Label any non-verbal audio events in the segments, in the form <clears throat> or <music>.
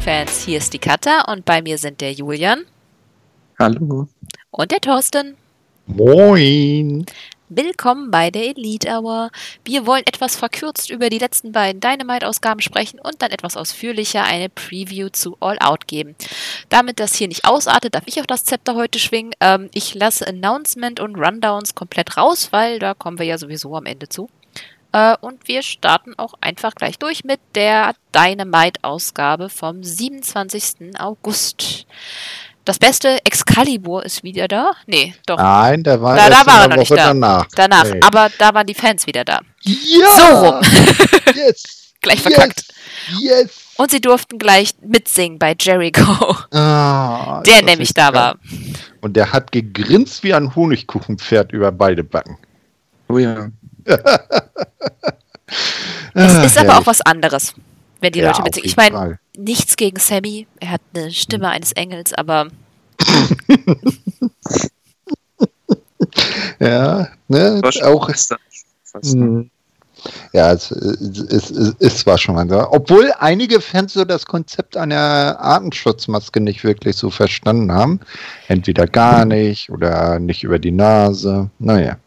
Wrestling-Fans, hier ist die Katha und bei mir sind der Julian. Hallo. Und der Thorsten. Moin. Willkommen bei der Elite Hour. Wir wollen etwas verkürzt über die letzten beiden Dynamite-Ausgaben sprechen und dann etwas ausführlicher eine Preview zu All Out geben. Damit das hier nicht ausartet, darf ich auch das Zepter heute schwingen. Ähm, ich lasse Announcement und Rundowns komplett raus, weil da kommen wir ja sowieso am Ende zu. Äh, und wir starten auch einfach gleich durch mit der Dynamite-Ausgabe vom 27. August. Das Beste, Excalibur ist wieder da. Nee, doch. Nein, der war, da, da war er noch nicht Woche da. danach. Danach. Nee. Aber da waren die Fans wieder da. Ja! So rum. <laughs> Yes! <laughs> Gleich verkackt. Yes! yes. Und sie durften gleich mitsingen bei Jericho, Ah, <laughs> der nämlich da war. Und der hat gegrinst wie ein Honigkuchenpferd über beide Backen. Oh ja. Es Ah, ist aber auch was anderes, wenn die Ja, Leute mitsingen. Ich meine, nichts gegen Sammy. Er hat eine Stimme eines Engels, aber <laughs> Ja, ne? War schon Auch. Mhm. Ja, es, es, es, es, zwar schon mal so. Obwohl einige Fans so das Konzept einer Atemschutzmaske nicht wirklich so verstanden haben. Entweder gar nicht oder nicht über die Nase. Naja.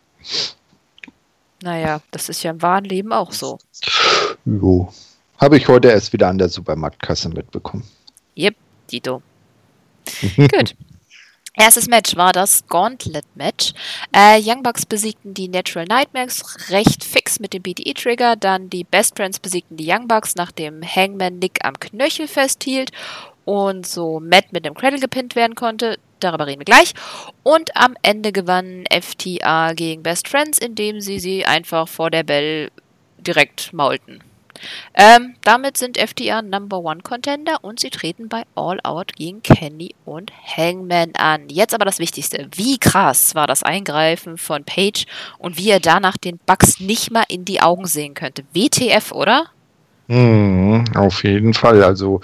Naja, das ist ja im wahren Leben auch so. Jo. Habe ich heute erst wieder an der Supermarktkasse mitbekommen. Yep, Dito. <laughs> Gut. Erstes Match war das Gauntlet-Match. Äh, Young Bucks besiegten die Natural Nightmares recht fix mit dem BTE-Trigger. Dann die Best Friends besiegten die Young Bucks, nachdem Hangman Nick am Knöchel festhielt und so Matt mit dem Cradle gepinnt werden konnte. Darüber reden wir gleich. Und am Ende gewannen FTA gegen Best Friends, indem sie sie einfach vor der Bell direkt maulten. Ähm, damit sind FTA Number One Contender und sie treten bei All Out gegen Kenny und Hangman an. Jetzt aber das Wichtigste. Wie krass war das Eingreifen von Page und wie er danach den Bugs nicht mal in die Augen sehen könnte. WTF, oder? Mhm, auf jeden Fall. Also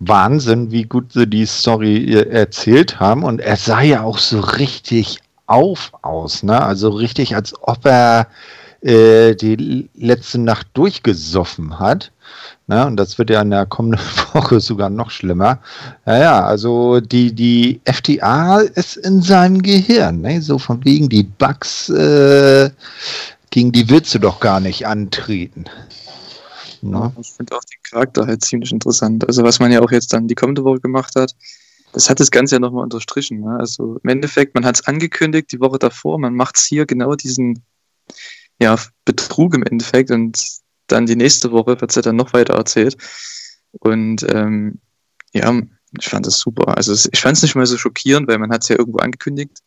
Wahnsinn, wie gut sie die Story äh, erzählt haben. Und er sah ja auch so richtig auf aus, ne? Also richtig, als ob er äh, die letzte Nacht durchgesoffen hat. Ne? Und das wird ja in der kommenden <laughs> Woche sogar noch schlimmer. Naja, also die, die FTA ist in seinem Gehirn, ne? So von wegen die Bugs, äh, gegen die willst du doch gar nicht antreten. Ne? Ich finde auch den Charakter halt ziemlich interessant. Also was man ja auch jetzt dann die kommende Woche gemacht hat, das hat das Ganze ja nochmal unterstrichen. Ne? Also im Endeffekt, man hat es angekündigt die Woche davor, man macht es hier genau diesen ja, Betrug im Endeffekt und dann die nächste Woche wird es ja dann noch weiter erzählt. Und ähm, ja, ich fand das super. Also ich fand es nicht mal so schockierend, weil man hat es ja irgendwo angekündigt.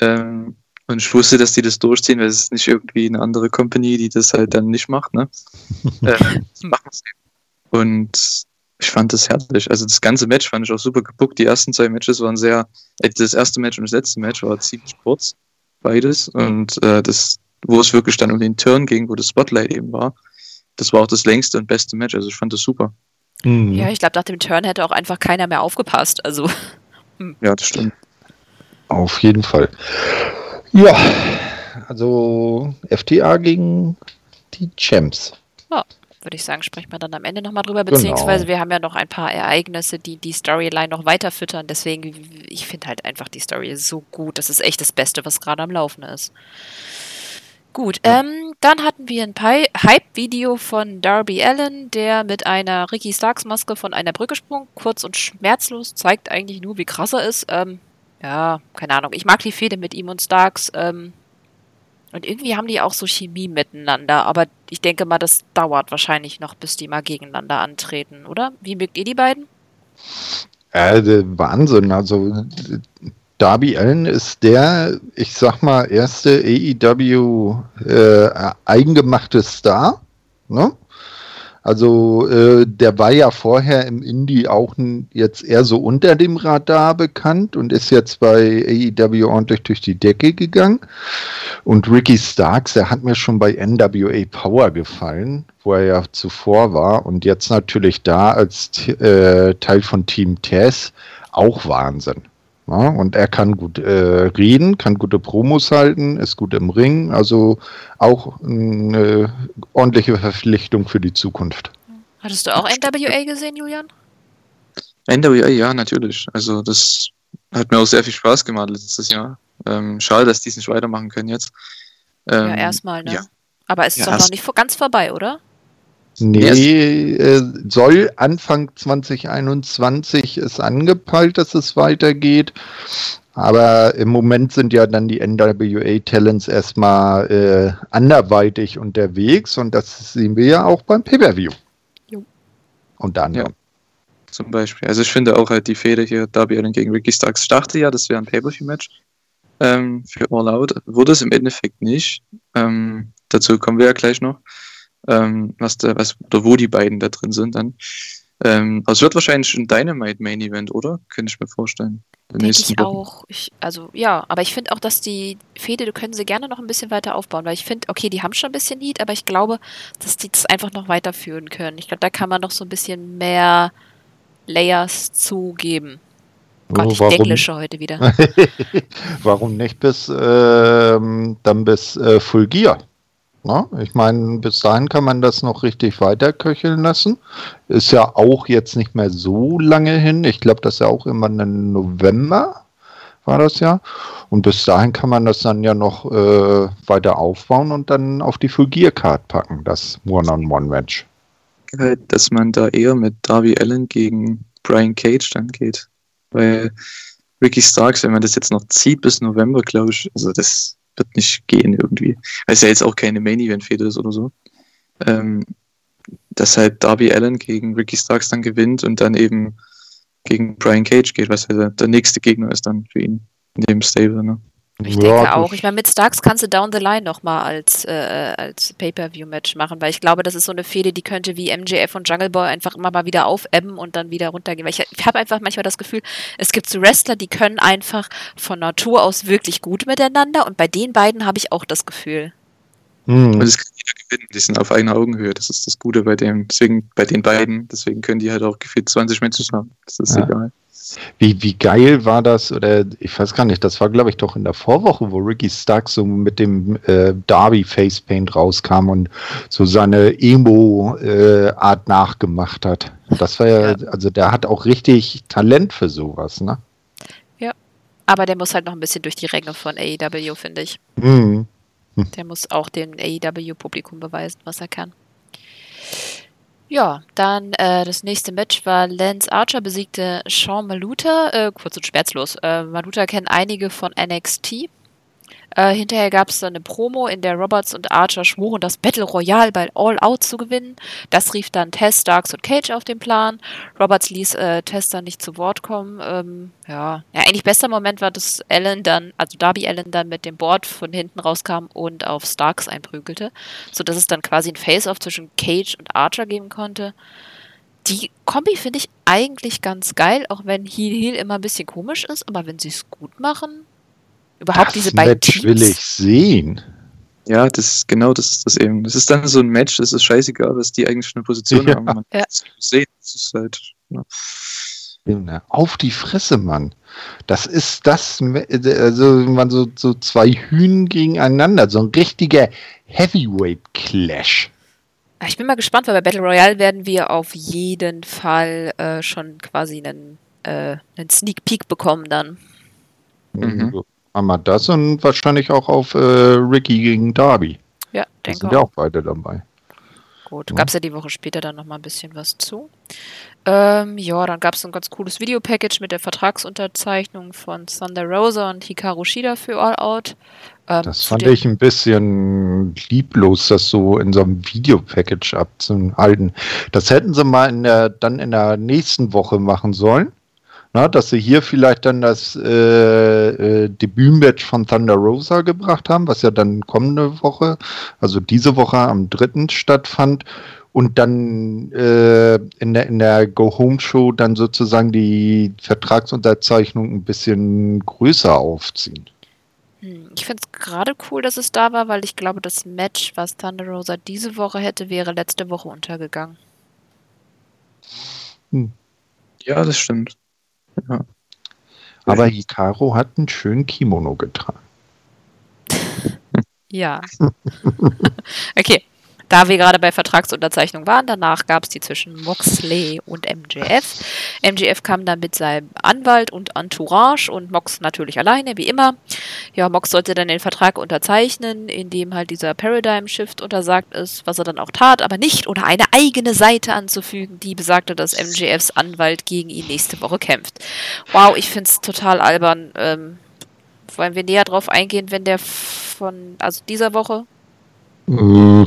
Ähm, und ich wusste, dass die das durchziehen, weil es ist nicht irgendwie eine andere Company, die das halt dann nicht macht, ne? <laughs> äh, das machen sie. Und ich fand das herrlich. Also das ganze Match fand ich auch super gebuckt. Die ersten zwei Matches waren sehr, äh, das erste Match und das letzte Match war ziemlich kurz, beides. Und äh, das, wo es wirklich dann um den Turn ging, wo das Spotlight eben war, das war auch das längste und beste Match. Also ich fand das super. Mhm. Ja, ich glaube, nach dem Turn hätte auch einfach keiner mehr aufgepasst. Also, <laughs> Ja, das stimmt. Auf jeden Fall. Ja, also FTA gegen die Champs. würde ich sagen, sprechen wir dann am Ende nochmal drüber, Genau. beziehungsweise wir haben ja noch ein paar Ereignisse, die die Storyline noch weiter füttern. Deswegen, ich finde halt einfach die Story so gut. Das ist echt das Beste, was gerade am Laufen ist. Gut, ähm, dann hatten wir ein Hype-Video von Darby Allen, der mit einer Ricky Starks-Maske von einer Brücke sprung, kurz und schmerzlos, zeigt eigentlich nur, wie krass er ist. Ähm, ja, keine Ahnung. Ich mag die Fehde mit ihm und Starks. Ähm, und irgendwie haben die auch so Chemie miteinander, aber ich denke mal, das dauert wahrscheinlich noch, bis die mal gegeneinander antreten, oder? Wie mögt ihr die beiden? Äh, Wahnsinn. Also Darby Allen ist der, ich sag mal, erste AEW äh, eigengemachte Star. Ne? Also äh, der war ja vorher im Indie auch jetzt eher so unter dem Radar bekannt und ist jetzt bei AEW ordentlich durch die Decke gegangen. Und Ricky Starks, der hat mir schon bei NWA Power gefallen, wo er ja zuvor war und jetzt natürlich da als äh, Teil von Team Tess auch Wahnsinn. Ja, und er kann gut äh, reden, kann gute Promos halten, ist gut im Ring, also auch eine ordentliche Verpflichtung für die Zukunft. Hattest du auch NWA gesehen, Julian? NWA, ja, natürlich. Also das hat mir auch sehr viel Spaß gemacht letztes Jahr. Ähm, schade, dass die es nicht weitermachen können jetzt. Ähm, ja, erstmal, ne? ja. Aber es ist Ja, doch noch nicht ganz vorbei, oder? Nee, äh, soll Anfang 2021 ist angepeilt, dass es weitergeht. Aber im Moment sind ja dann die NWA-Talents erstmal äh, anderweitig unterwegs und das sehen wir ja auch beim Pay-Per-View. Jo. Unter anderem. Zum Beispiel. Also ich finde auch halt die Fehde hier, Darby Allin gegen Ricky Starks. Ich dachte ja, das wäre ein Pay-Per-View-Match ähm, für All Out. Wurde es im Endeffekt nicht. Ähm, dazu kommen wir ja gleich noch. Ähm, was da, was, oder wo die beiden da drin sind dann. Ähm, also es wird wahrscheinlich ein Dynamite Main Event, oder? Könnte ich mir vorstellen. Denke ich Wochen. auch. Ich, also ja, aber ich finde auch, dass die Fehde, da können sie gerne noch ein bisschen weiter aufbauen, weil ich finde, okay, die haben schon ein bisschen Heat, aber ich glaube, dass die das einfach noch weiterführen können. Ich glaube, da kann man noch so ein bisschen mehr Layers zugeben. Gott, Oh, ich warum? Englische heute wieder. <laughs> Warum nicht bis ähm, dann bis äh, Full Gear? Na, ich meine, bis dahin kann man das noch richtig weiterköcheln lassen. Ist ja auch jetzt nicht mehr so lange hin. Ich glaube, das ist ja auch immer im November war das ja. Und bis dahin kann man das dann ja noch äh, weiter aufbauen und dann auf die Full Gear Card packen, das One-on-One-Match. halt, dass man da eher mit Darby Allen gegen Brian Cage dann geht. Weil Ricky Starks, wenn man das jetzt noch zieht bis November, glaube ich, also das wird nicht gehen irgendwie. Weil es ja jetzt auch keine Main Event Fehde ist oder so. Ähm, dass halt Darby Allen gegen Ricky Starks dann gewinnt und dann eben gegen Brian Cage geht, was der, der nächste Gegner ist dann für ihn in dem Stable. Ne? Ich Ja, denke auch. Ich meine, mit Starks kannst du Down the Line nochmal als, äh, als Pay-Per-View-Match machen, weil ich glaube, das ist so eine Fehde, die könnte wie MJF und Jungle Boy einfach immer mal wieder aufebben und dann wieder runtergehen. Weil ich, ich habe einfach manchmal das Gefühl, es gibt so Wrestler, die können einfach von Natur aus wirklich gut miteinander und bei den beiden habe ich auch das Gefühl. Hm. Und es kann jeder gewinnen, die sind auf einer Augenhöhe. Das ist das Gute bei dem, deswegen bei den beiden, deswegen können die halt auch gefühlt 20 Matches haben. Das ist Ja. egal. Wie, wie geil war das, oder ich weiß gar nicht, das war glaube ich doch in der Vorwoche, wo Ricky Stark so mit dem äh, Darby Facepaint rauskam und so seine Emo-Art nachgemacht hat. Das war ja, also der hat auch richtig Talent für sowas, ne? Aber der muss halt noch ein bisschen durch die Ränge von AEW, finde ich. Mhm. Der muss auch dem AEW-Publikum beweisen, was er kann. Ja, dann äh, das nächste Match war Lance Archer besiegte Sean Maluta, äh, kurz und schmerzlos. Äh, Maluta kennen einige von NXT. Äh, hinterher gab es dann eine Promo, in der Roberts und Archer schworen, das Battle Royale bei All Out zu gewinnen. Das rief dann Tess, Starks und Cage auf den Plan. Roberts ließ äh, Tess dann nicht zu Wort kommen. Ähm, ja. ja, eigentlich bester Moment war, dass Allen dann, also Darby Allen dann mit dem Board von hinten rauskam und auf Starks einprügelte, sodass es dann quasi ein Face-Off zwischen Cage und Archer geben konnte. Die Kombi finde ich eigentlich ganz geil, auch wenn Heel Heel immer ein bisschen komisch ist, aber wenn sie es gut machen, überhaupt Das diese beiden Match Teams. will ich sehen. Ja, das ist genau das ist das eben. Das ist dann so ein Match, das ist scheißegal, was die eigentlich für eine Position Ja. haben. Man Ja. sehen. Das ist halt, ja. Ja, Auf die Fresse, Mann. Das ist das, also man so, so zwei Hühnen gegeneinander, so ein richtiger Heavyweight-Clash. Ah, Ich bin mal gespannt, weil bei Battle Royale werden wir auf jeden Fall äh, schon quasi einen, äh, einen Sneak Peek bekommen dann. Mhm. Wir das und wahrscheinlich auch auf äh, Ricky gegen Darby. Ja, Da denke sind ja auch. auch beide dabei. Gut, Ja. gab es ja die Woche später dann nochmal ein bisschen was zu. Ähm, ja, dann gab es ein ganz cooles Videopackage mit der Vertragsunterzeichnung von Thunder Rosa und Hikaru Shida für All Out. Ähm, Das fand ich ein bisschen lieblos, das so in so einem Videopackage abzuhalten. Das hätten sie mal in der, dann in der nächsten Woche machen sollen. Na, dass sie hier vielleicht dann das äh, äh, Debütmatch von Thunder Rosa gebracht haben, was ja dann kommende Woche, also diese Woche am 3. stattfand. Und dann äh, in der, in der Go-Home-Show dann sozusagen die Vertragsunterzeichnung ein bisschen größer aufziehen. Hm, Ich finde es gerade cool, dass es da war, weil ich glaube, das Match, was Thunder Rosa diese Woche hätte, wäre letzte Woche untergegangen. ja, das stimmt. Ja. Aber Hikaru hat einen schönen Kimono getragen. Ja. <laughs> <laughs> okay. Da wir gerade bei Vertragsunterzeichnung waren, danach gab es die zwischen Moxley und MJF. MJF kam dann mit seinem Anwalt und Entourage und Mox natürlich alleine, wie immer. Ja, Mox sollte dann den Vertrag unterzeichnen, in dem halt dieser Paradigm Shift untersagt ist, was er dann auch tat, aber nicht ohne eine eigene Seite anzufügen, die besagte, dass MJFs Anwalt gegen ihn nächste Woche kämpft. Wow, ich finde es total albern. Ähm, wollen wir näher drauf eingehen, wenn der von, also dieser Woche? Äh, Oder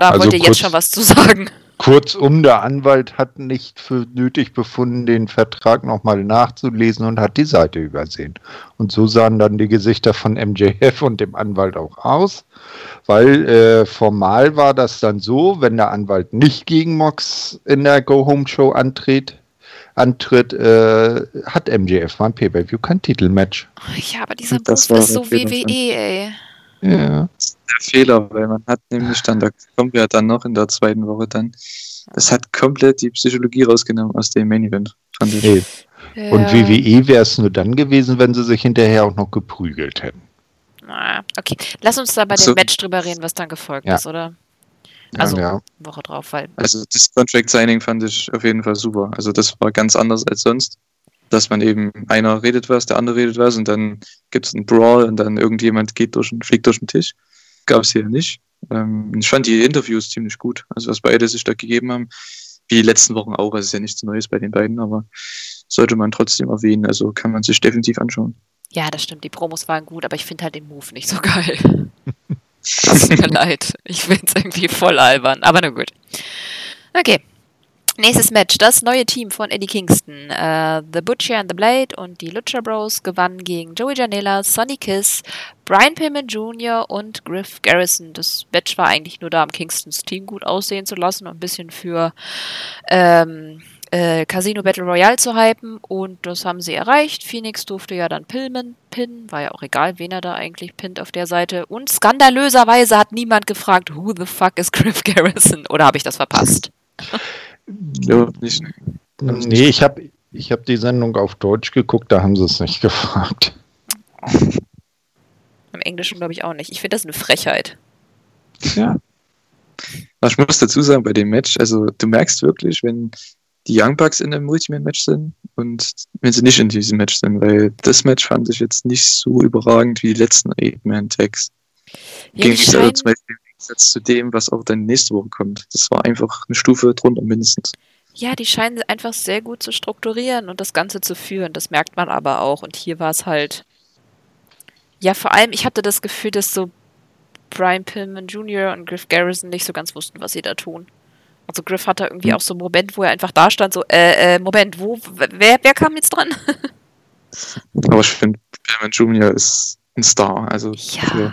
Also wollt ihr kurz- jetzt schon was zu sagen? Kurzum, der Anwalt hat nicht für nötig befunden, den Vertrag nochmal nachzulesen und hat die Seite übersehen. Und so sahen dann die Gesichter von MJF und dem Anwalt auch aus, weil äh, formal war das dann so, wenn der Anwalt nicht gegen Mox in der Go-Home-Show antritt, antritt äh, hat MJF beim Pay-Per-View kein Titelmatch. Ja, aber dieser war ist so. WWE, ey. Ja. der Fehler, weil man hat nämlich dann, da kommen wir ja dann noch in der zweiten Woche dann, das hat komplett die Psychologie rausgenommen aus dem Main Event, fand ich. Und Ja. WWE wäre es nur dann gewesen, wenn sie sich hinterher auch noch geprügelt hätten. Ah, Okay, lass uns da bei So. dem Match drüber reden, was dann gefolgt Ja. ist, oder? Also, ja. Woche drauf, weil. Also das Contract Signing fand ich auf jeden Fall super. Also das war ganz anders als sonst. Dass man eben, einer redet was, der andere redet was und dann gibt es einen Brawl und dann irgendjemand geht durch den, fliegt durch den Tisch. Gab es hier nicht. Ähm, ich fand die Interviews ziemlich gut. Also was beide sich da gegeben haben. Wie die letzten Wochen auch. Also es ist ja nichts Neues bei den beiden, aber sollte man trotzdem erwähnen. Also kann man sich definitiv anschauen. Ja, das stimmt, die Promos waren gut, aber ich finde halt den Move nicht so geil. <laughs> Es tut mir <laughs> leid. Ich finde es irgendwie voll albern, aber na gut. Okay. Nächstes Match. Das neue Team von Eddie Kingston. Äh, the Butcher and the Blade und die Lucha Bros gewannen gegen Joey Janela, Sonny Kiss, Brian Pillman Jr. und Griff Garrison. Das Match war eigentlich nur da, um Kingstons Team gut aussehen zu lassen und ein bisschen für ähm, äh, Casino Battle Royale zu hypen und das haben sie erreicht. Phoenix durfte ja dann Pillman pinnen, war ja auch egal, wen er da eigentlich pinnt auf der Seite. Und skandalöserweise hat niemand gefragt, who the fuck is Griff Garrison? Oder habe ich das verpasst? <laughs> Ja, nicht. Nee, ich habe ich hab die Sendung auf Deutsch geguckt, da haben sie es nicht <laughs> gefragt. Im Englischen glaube ich auch nicht. Ich finde das eine Frechheit. Ja. Ich muss dazu sagen, bei dem Match, also du merkst wirklich, wenn die Young Bucks in einem Multiman-Match sind und wenn sie nicht in diesem Match sind, weil das Match fand ich jetzt nicht so überragend wie die letzten Eight-Man-Tags. Ja, es also zum Beispiel Gegensatz zu dem, was auch dann nächste Woche kommt. Das war einfach eine Stufe drunter mindestens. ja, die scheinen einfach sehr gut zu strukturieren und das Ganze zu führen. Das merkt man aber auch. Und hier war es halt. Ja, vor allem, ich hatte das Gefühl, dass so Brian Pillman Jr. und Griff Garrison nicht so ganz wussten, was sie da tun. Also Griff hatte irgendwie Hm. auch so einen Moment, wo er einfach da stand, so, äh, äh, Moment, wo, wer, wer kam jetzt dran? <laughs> Aber ich finde, Pillman Jr. ist ein Star. Also Ja. für die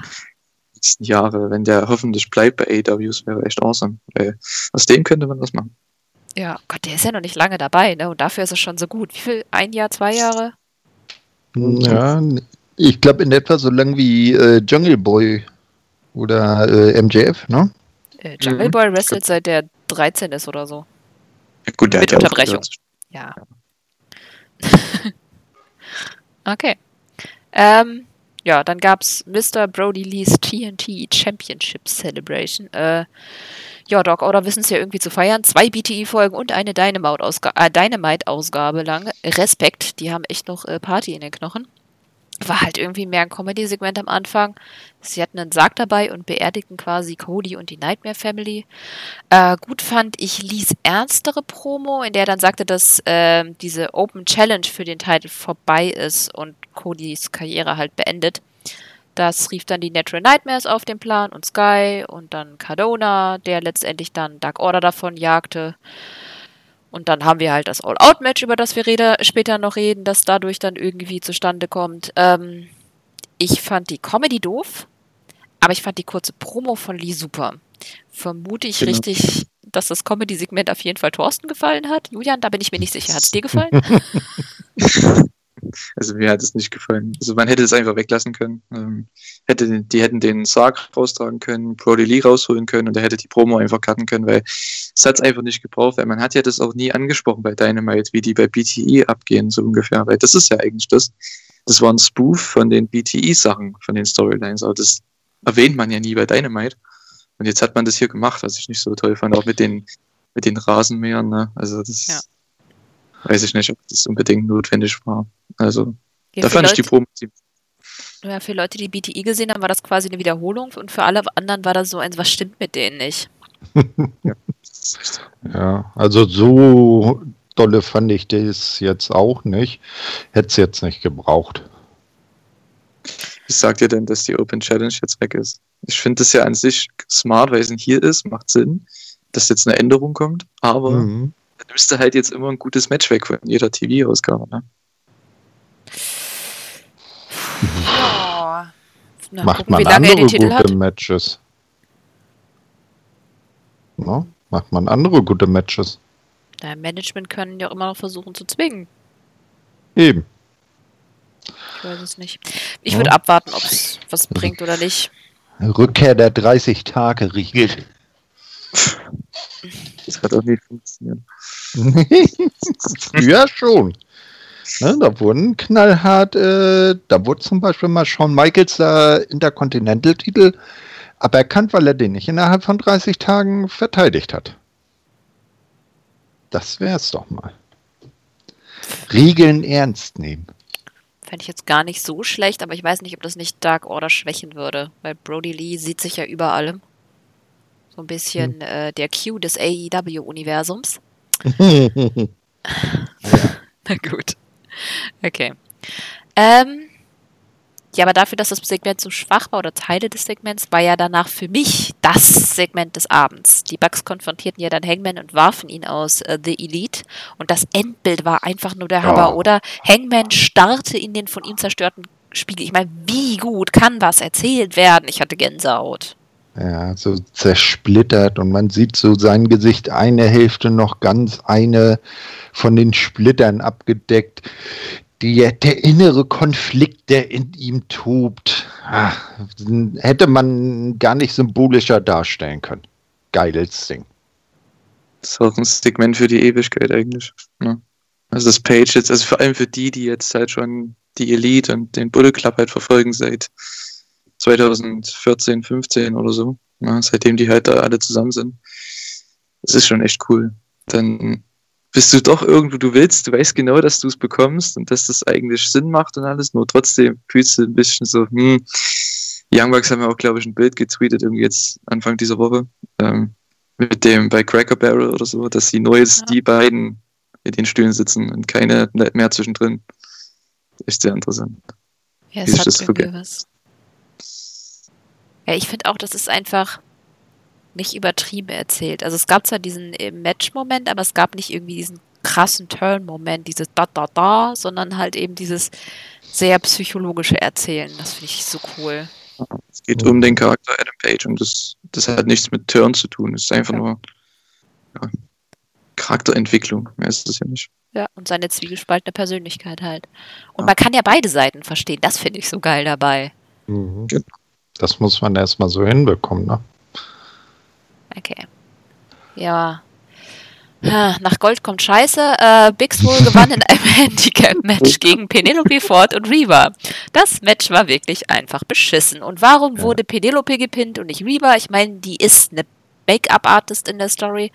nächsten Jahre, wenn der hoffentlich bleibt bei AWs, wäre echt awesome. Weil aus dem könnte man was machen. Ja, Gott, der ist ja noch nicht lange dabei, ne? Und dafür ist er schon so gut. Wie viel? Ein Jahr, zwei Jahre? Ja, ich glaube in etwa so lang wie äh, Jungle Boy oder äh, MJF, ne? Äh, Jungle Mhm. Boy wrestelt seit der 13 ist oder so. Ja, gut, der Mit hat Unterbrechung. Ja. <laughs> okay. Ähm, ja, dann gab's Mr. Brody Lee's TNT Championship Celebration. Äh, ja, Doc Order wissen es ja irgendwie zu feiern. Zwei BTI-Folgen und eine Dynamite-Ausgabe äh, Dynamite lang. Respekt, die haben echt noch äh, Party in den Knochen. War halt irgendwie mehr ein Comedy-Segment am Anfang. Sie hatten einen Sarg dabei und beerdigten quasi Cody und die Nightmare Family. Äh, gut fand ich Lees ernstere Promo, in der er dann sagte, dass ähm, diese Open Challenge für den Titel vorbei ist und Codys Karriere halt beendet. Das rief dann die Natural Nightmares auf den Plan und Sky und dann Cardona, der letztendlich dann Dark Order davon jagte. Und dann haben wir halt das All-Out-Match, über das wir rede, später noch reden, das dadurch dann irgendwie zustande kommt. Ähm, ich fand die Comedy doof, aber ich fand die kurze Promo von Lee super. Vermute ich Genau. richtig, dass das Comedy-Segment auf jeden Fall Thorsten gefallen hat? Julian, da bin ich mir nicht sicher. Hat es dir <laughs> gefallen? <laughs> Also mir hat es nicht gefallen. Also man hätte es einfach weglassen können. Ähm, hätte, die hätten den Sarg raustragen können, Brody Lee rausholen können und er hätte die Promo einfach cutten können, weil es hat es einfach nicht gebraucht, weil man hat ja das auch nie angesprochen bei Dynamite, wie die bei BTE abgehen, so ungefähr. Weil das ist ja eigentlich das. Das war ein Spoof von den BTE-Sachen, von den Storylines, aber das erwähnt man ja nie bei Dynamite. Und jetzt hat man das hier gemacht, was ich nicht so toll fand, auch mit den, mit den Rasenmähern. Ne? Also das Ja. Weiß ich nicht, ob das unbedingt notwendig war. Also Ja, da für, fand ich die Leute, Promo ziemlich ja, für Leute, die BTI gesehen haben, war das quasi eine Wiederholung und für alle anderen war das so eins, was stimmt mit denen nicht? <laughs> Ja, also so dolle fand ich das jetzt auch nicht. Hätte es jetzt nicht gebraucht. Wie sagt ihr denn, dass die Open Challenge jetzt weg ist? Ich finde das ja an sich smart, weil es hier ist, macht Sinn, dass jetzt eine Änderung kommt, aber Mhm. Dann müsste halt jetzt immer ein gutes Match weg von jeder TV-Ausgabe. Ne? Ja. Na, Macht gucken, man er andere gute hat. Matches. Na, macht man andere gute Matches. Na, Management können ja auch immer noch versuchen zu zwingen. Eben. Ich weiß es nicht. Ich Ja. würde abwarten, ob es was bringt oder nicht. Rückkehr der 30-Tage-Regel. Das hat auch nie funktioniert. <laughs> Früher schon. Ne, da wurden knallhart, äh, da wurde zum Beispiel mal Shawn Michaels der Intercontinental-Titel aberkannt, weil er den nicht innerhalb von 30 Tagen verteidigt hat. Das wär's doch mal. Regeln ernst nehmen. Fände ich jetzt gar nicht so schlecht, aber ich weiß nicht, ob das nicht Dark Order schwächen würde, weil Brody Lee sieht sich ja über allem. So ein bisschen äh, der Q des AEW-Universums. <laughs> Na gut. Okay. Ähm, ja, aber dafür, dass das Segment so schwach war oder Teile des Segments, war ja danach für mich das Segment des Abends. Die Bugs konfrontierten ja dann Hangman und warfen ihn aus äh, The Elite. Und das Endbild war einfach nur der Hammer, Ja. oder? Hangman starrte in den von ihm zerstörten Spiegel. Ich meine, wie gut kann was erzählt werden? Ich hatte Gänsehaut. Ja, so zersplittert und man sieht so sein Gesicht, eine Hälfte noch ganz, eine von den Splittern abgedeckt. Die, der innere Konflikt, der in ihm tobt, ah, hätte man gar nicht symbolischer darstellen können. Geiles Ding. Das ist auch ein Segment für die Ewigkeit eigentlich. Ne? Also das Page jetzt, also vor allem für die, die jetzt halt schon die Elite und den Bullet Club halt verfolgen seit 2014, 15 oder so, ne? seitdem die halt da alle zusammen sind. Das ist schon echt cool. Dann bist du doch irgendwo, du willst, du weißt genau, dass du es bekommst und dass das eigentlich Sinn macht und alles, nur trotzdem fühlst du ein bisschen so, hm, die Young Bucks haben ja auch, glaube ich, ein Bild getweetet, irgendwie jetzt Anfang dieser Woche, ähm, mit dem bei Cracker Barrel oder so, dass sie nur jetzt Ja. die beiden in den Stühlen sitzen und keine mehr zwischendrin. Echt sehr interessant. Ja, es hat das irgendwie was. Ja, ich finde auch, das ist einfach nicht übertrieben erzählt. Also es gab zwar diesen äh, Match-Moment, aber es gab nicht irgendwie diesen krassen Turn-Moment, dieses Da-Da-Da, sondern halt eben dieses sehr psychologische Erzählen. Das finde ich so cool. Es geht um den Charakter Adam Page und das, das hat nichts mit Turn zu tun. Es ist einfach Ja. nur ja, Charakterentwicklung. Mehr ist das ja nicht. Ja, und seine zwiegespaltene Persönlichkeit halt. Und Ja. man kann ja beide Seiten verstehen. Das finde ich so geil dabei. Mhm. Genau. Das muss man erstmal so hinbekommen, ne? Okay. Ja. Nach Gold kommt Scheiße. Äh, Big Swole gewann in einem <laughs> Handicap-Match gegen Penelope Ford und Reba. Das Match war wirklich einfach beschissen. Und warum Ja. wurde Penelope gepinnt und nicht Reba? Ich meine, die ist eine Make-up-Artist in der Story.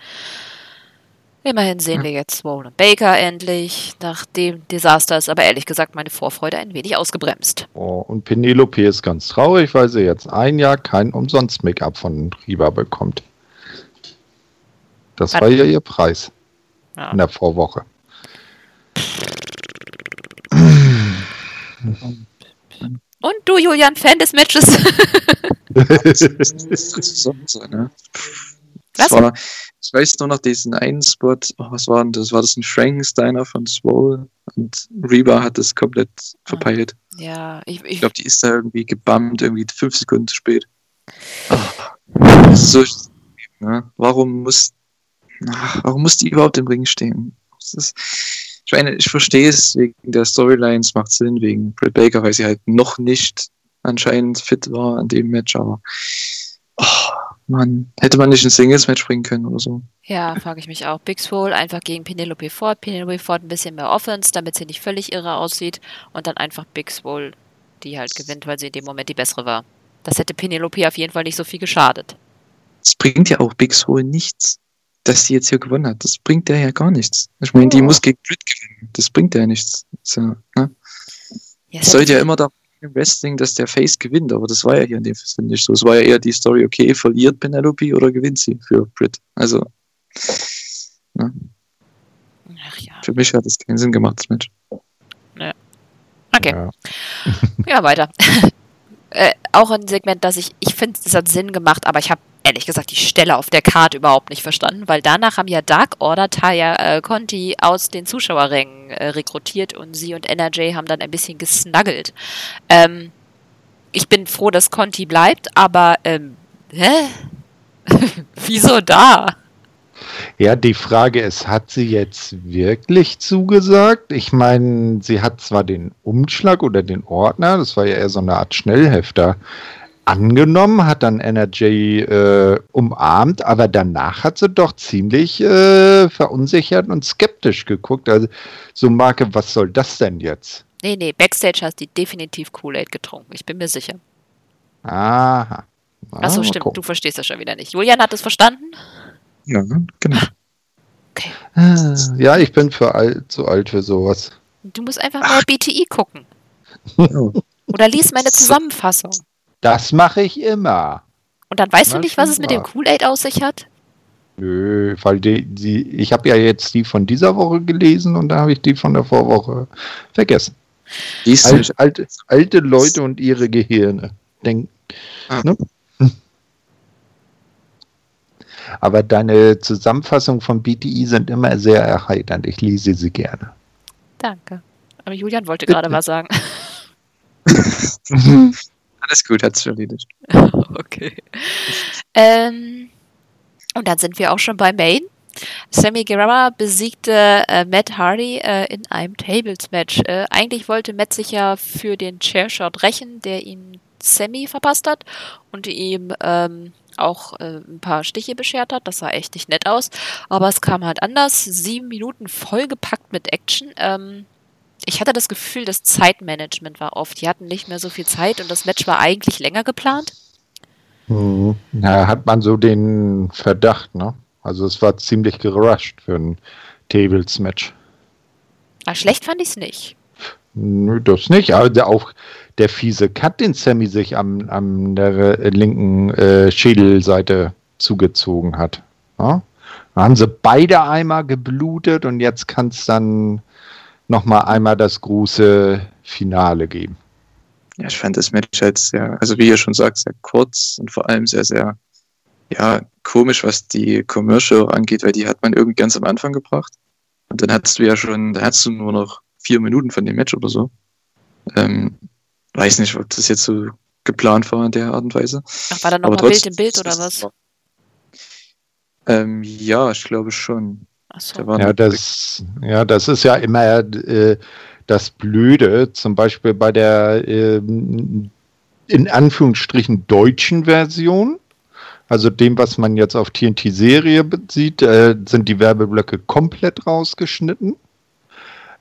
Immerhin sehen wir jetzt Swole und Baker endlich. Nach dem Desaster ist aber ehrlich gesagt meine Vorfreude ein wenig ausgebremst. Oh, und Penelope ist ganz traurig, weil sie jetzt ein Jahr kein umsonst Make-up von Riva bekommt. Das war ja ihr Preis Ja. in der Vorwoche. Und du, Julian, Fan des Matches? <laughs> so, ne? Was? Das war, ich weiß nur noch diesen einen Spot, oh, was war denn das? War das ein Frankensteiner von Swole? Und Reba hat das komplett verpeilt. ja, ich, Ich ich, glaube, die ist da irgendwie gebammt, irgendwie fünf Sekunden zu spät. Ah, ist so, ne? Warum muss, ach, warum muss die überhaupt im Ring stehen? Ist, ich meine, ich verstehe es wegen der Storylines, macht Sinn, wegen Britt Baker, weil sie halt noch nicht anscheinend fit war an dem Match, aber oh, Mann, hätte man nicht ein Singles-Match bringen können oder so. Ja, frage ich mich auch. Big Swole einfach gegen Penelope Ford. Penelope Ford ein bisschen mehr Offense, damit sie nicht völlig irre aussieht. Und dann einfach Big Swole, die halt gewinnt, weil sie in dem Moment die bessere war. Das hätte Penelope auf jeden Fall nicht so viel geschadet. Es bringt ja auch Big Soul nichts, dass sie jetzt hier gewonnen hat. Das bringt der ja gar nichts. Ich meine, die Oh. muss gegen Britt gewinnen. Das bringt ja nichts. So, ne? Ja, sollte ja immer da im Wrestling, dass der Face gewinnt, aber das war ja hier in dem Fall nicht so. Es war ja eher die Story, okay, verliert Penelope oder gewinnt sie für Britt. Also, Ach ja. für mich hat es keinen Sinn gemacht, das Match. Okay. Ja. Ja, weiter. <laughs> äh, auch ein Segment, das ich, ich finde, es hat Sinn gemacht, aber ich habe ehrlich gesagt die Stelle auf der Karte überhaupt nicht verstanden, weil danach haben ja Dark Order Taya äh, Conti aus den Zuschauerrängen äh, rekrutiert und sie und NRJ haben dann ein bisschen gesnuggelt. Ähm, ich bin froh, dass Conti bleibt, aber ähm, hä? <laughs> Wieso da? Ja, die Frage ist, hat sie jetzt wirklich zugesagt? Ich meine, sie hat zwar den Umschlag oder den Ordner, das war ja eher so eine Art Schnellhefter, angenommen, hat dann NRJ äh, umarmt, aber danach hat sie doch ziemlich äh, verunsichert und skeptisch geguckt. Also so Marke, was soll das denn jetzt? Nee, nee, Backstage hast du definitiv Kool-Aid getrunken, ich bin mir sicher. Aha. Ah, Achso, stimmt, gucken. du verstehst das schon wieder nicht. Julian hat es verstanden? Ja, genau. Ah, Ja, ich bin für alt, zu alt für sowas. Du musst einfach mal BTI gucken. Oh. Oder lies meine Zusammenfassung. Das mache ich immer. Und dann weißt du Na, nicht, was es mit dem. Kool-Aid aus sich hat? Nö, weil die, die, ich habe ja jetzt die von dieser Woche gelesen und da habe ich die von der Vorwoche vergessen. Alt, alte, alte Leute und ihre Gehirne. Denk, Ah. ne? <laughs> Aber deine Zusammenfassungen von BTI sind immer sehr erheiternd. Ich lese sie gerne. Danke. Aber Julian wollte gerade <laughs> was sagen. <laughs> alles gut, hat sich erledigt. <laughs> okay. Ähm, und dann sind wir auch schon bei Main. Sammy Guerrera besiegte äh, Matt Hardy äh, in einem Tables-Match. Äh, eigentlich wollte Matt sich ja für den Chairshot rächen, der ihm Sammy verpasst hat und ihm ähm, auch äh, ein paar Stiche beschert hat. Das sah echt nicht nett aus. Aber es kam halt anders. Sieben Minuten vollgepackt mit Action. Ähm, ich hatte das Gefühl, das Zeitmanagement war oft. Die hatten nicht mehr so viel Zeit und das Match war eigentlich länger geplant. Mhm. Da hat man so den Verdacht, ne? Also es war ziemlich gerusht für ein Tables-Match. Aber schlecht fand ich es nicht. Nö, das nicht. Aber der, auch der fiese Cut, den Sammy sich am, am der äh, linken äh, Schädelseite zugezogen hat. Ja? Da haben sie beide einmal geblutet und jetzt kann es dann nochmal einmal das große Finale geben. Ja, ich fand das Match halt sehr, also wie ihr schon sagt, sehr kurz und vor allem sehr, sehr, ja, komisch, was die Commercial angeht, weil die hat man irgendwie ganz am Anfang gebracht. Und dann hattest du ja schon, da hattest du nur noch vier Minuten von dem Match oder so. Ähm, weiß nicht, ob das jetzt so geplant war in der Art und Weise. Ach, war da nochmal Bild im Bild oder was? Ähm, ja, ich glaube schon. War Ja, das, ja, das ist ja immer äh, das Blöde, zum Beispiel bei der ähm, in Anführungsstrichen deutschen Version, also dem, was man jetzt auf TNT-Serie sieht, äh, sind die Werbeblöcke komplett rausgeschnitten.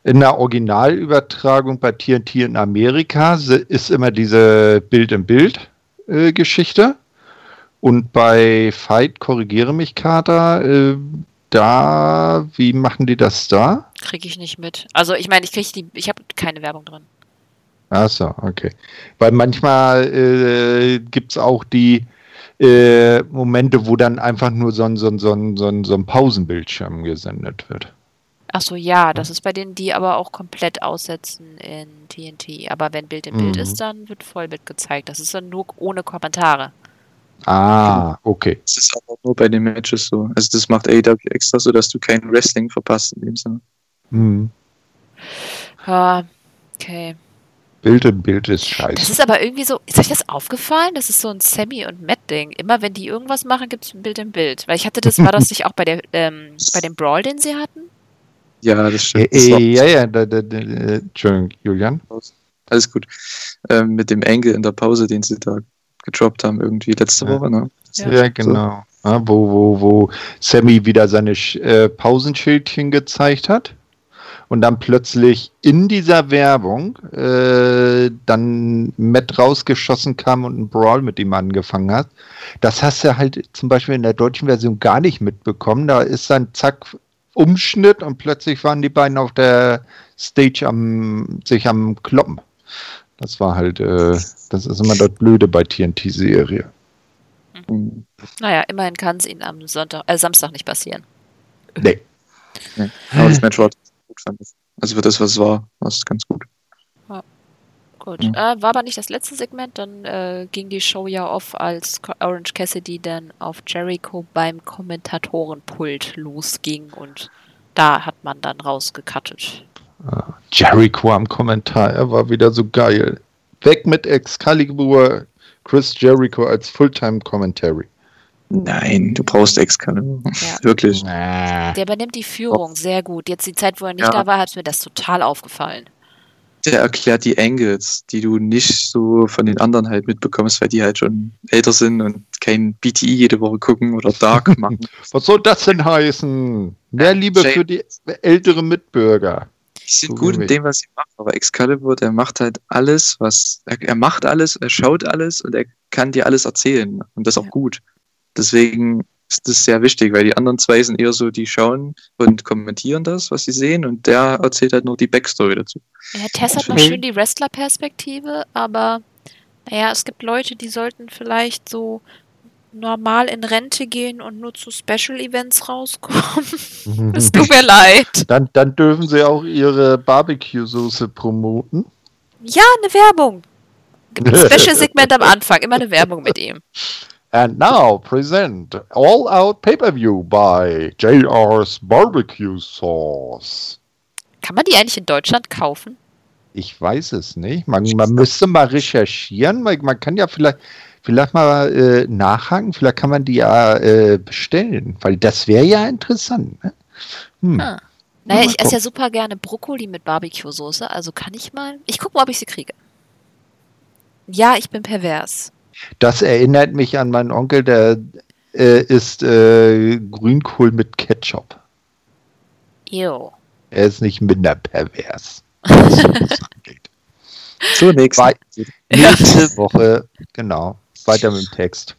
In der Originalübertragung bei TNT in Amerika ist immer diese Bild-in-Bild-Geschichte. Und bei Fight, korrigiere mich, Kater, äh, da, wie machen die das da? Kriege ich nicht mit. Also ich meine, ich kriege die, ich habe keine Werbung drin. Achso, okay. Weil manchmal äh, gibt es auch die äh, Momente, wo dann einfach nur so ein, so ein, so ein, so ein, so ein Pausenbildschirm gesendet wird. Achso, ja, das ist bei denen, die aber auch komplett aussetzen in TNT. Aber wenn Bild im Bild Mhm. ist, dann wird Vollbild gezeigt. Das ist dann nur ohne Kommentare. Ah, okay. Das ist aber nur bei den Matches so. Also das macht AEW extra so, dass du kein Wrestling verpasst in dem Sinne. Hm. Ja, okay. Bild im Bild ist Das scheiße. ist aber irgendwie so, ist euch das aufgefallen? Das ist so ein Sammy und Matt-Ding. Immer wenn die irgendwas machen, gibt es ein Bild im Bild. Weil ich hatte das, war das <laughs> nicht auch bei der, ähm, bei dem Brawl, den sie hatten? Ja, das Äh, stimmt. Das äh, war ja, ja, da, da, da, äh, Entschuldigung, Julian. alles gut. Ähm, mit dem Engel in der Pause, den sie da gedroppt haben, irgendwie letzte. Woche, ne? Ja. Ja, genau. Ja, wo, wo, wo Sammy wieder seine Sch- äh, Pausenschildchen gezeigt hat. und dann plötzlich in dieser Werbung äh, dann Matt rausgeschossen kam und einen Brawl mit ihm angefangen hat. Das hast du halt zum Beispiel in der deutschen Version gar nicht mitbekommen. Da ist dann zack Umschnitt und plötzlich waren die beiden auf der Stage am sich am Kloppen. Das war halt, äh, das ist immer das Blöde bei TNT-Serie. Mhm. Naja, immerhin kann es ihnen am Sonntag, äh, Samstag nicht passieren. Nee. Ja. Aber das Match war gut, fand ich. Also für das, was es war, war es ganz gut. Gut. Mhm. Äh, war aber nicht das letzte Segment, dann äh, ging die Show ja off, als Orange Cassidy dann auf Jericho beim Kommentatorenpult losging und da hat man dann rausgekattet. Jericho am Kommentar, er war wieder so geil. Weg mit Excalibur, Chris Jericho als Fulltime-Commentary. Nein, du brauchst Excalibur. Ja. <laughs> Wirklich. Nah. Der übernimmt die Führung sehr gut. Jetzt die Zeit, wo er nicht Ja. da war, hat mir das total aufgefallen. Der erklärt die Angles, die du nicht so von den anderen halt mitbekommst, weil die halt schon älter sind und kein BTI jede Woche gucken oder Dark <laughs> machen. Was soll das denn heißen? Mehr Liebe Jay- für die ältere Mitbürger. Die sind So gut in dem, was sie machen, aber Excalibur, der macht halt alles, was er, er macht alles, er schaut alles und er kann dir alles erzählen und das auch Ja. gut. Deswegen ist das sehr wichtig, weil die anderen zwei sind eher so, die schauen und kommentieren das, was sie sehen und der erzählt halt nur die Backstory dazu. Ja, Tess hat noch schön die Wrestler-Perspektive, aber naja, es gibt Leute, die sollten vielleicht so normal in Rente gehen und nur zu Special-Events rauskommen. Es tut mir leid. Dann, dann dürfen sie auch ihre Barbecue-Soße promoten. Ja, eine Werbung. Special-Segment am Anfang, immer eine Werbung mit ihm. And now present All Out Pay-Per-View by JR's Barbecue Sauce. Kann man die eigentlich in Deutschland kaufen? Ich weiß es nicht. Man, man müsste mal recherchieren. Man, man kann ja vielleicht, vielleicht mal äh, nachhaken. Vielleicht kann man die ja äh, bestellen, weil das wäre ja interessant. Ne? Hm. Ah. Naja, ich esse ja super gerne Brokkoli mit Barbecue-Soße, also kann ich mal. Ich gucke mal, ob ich sie kriege. Ja, ich bin pervers. Das erinnert mich an meinen Onkel, der äh, isst äh, Grünkohl mit Ketchup. Ew. Er ist nicht minder pervers. <laughs> Zur nächsten. Wei- Nächste Woche, genau. Weiter mit dem Text.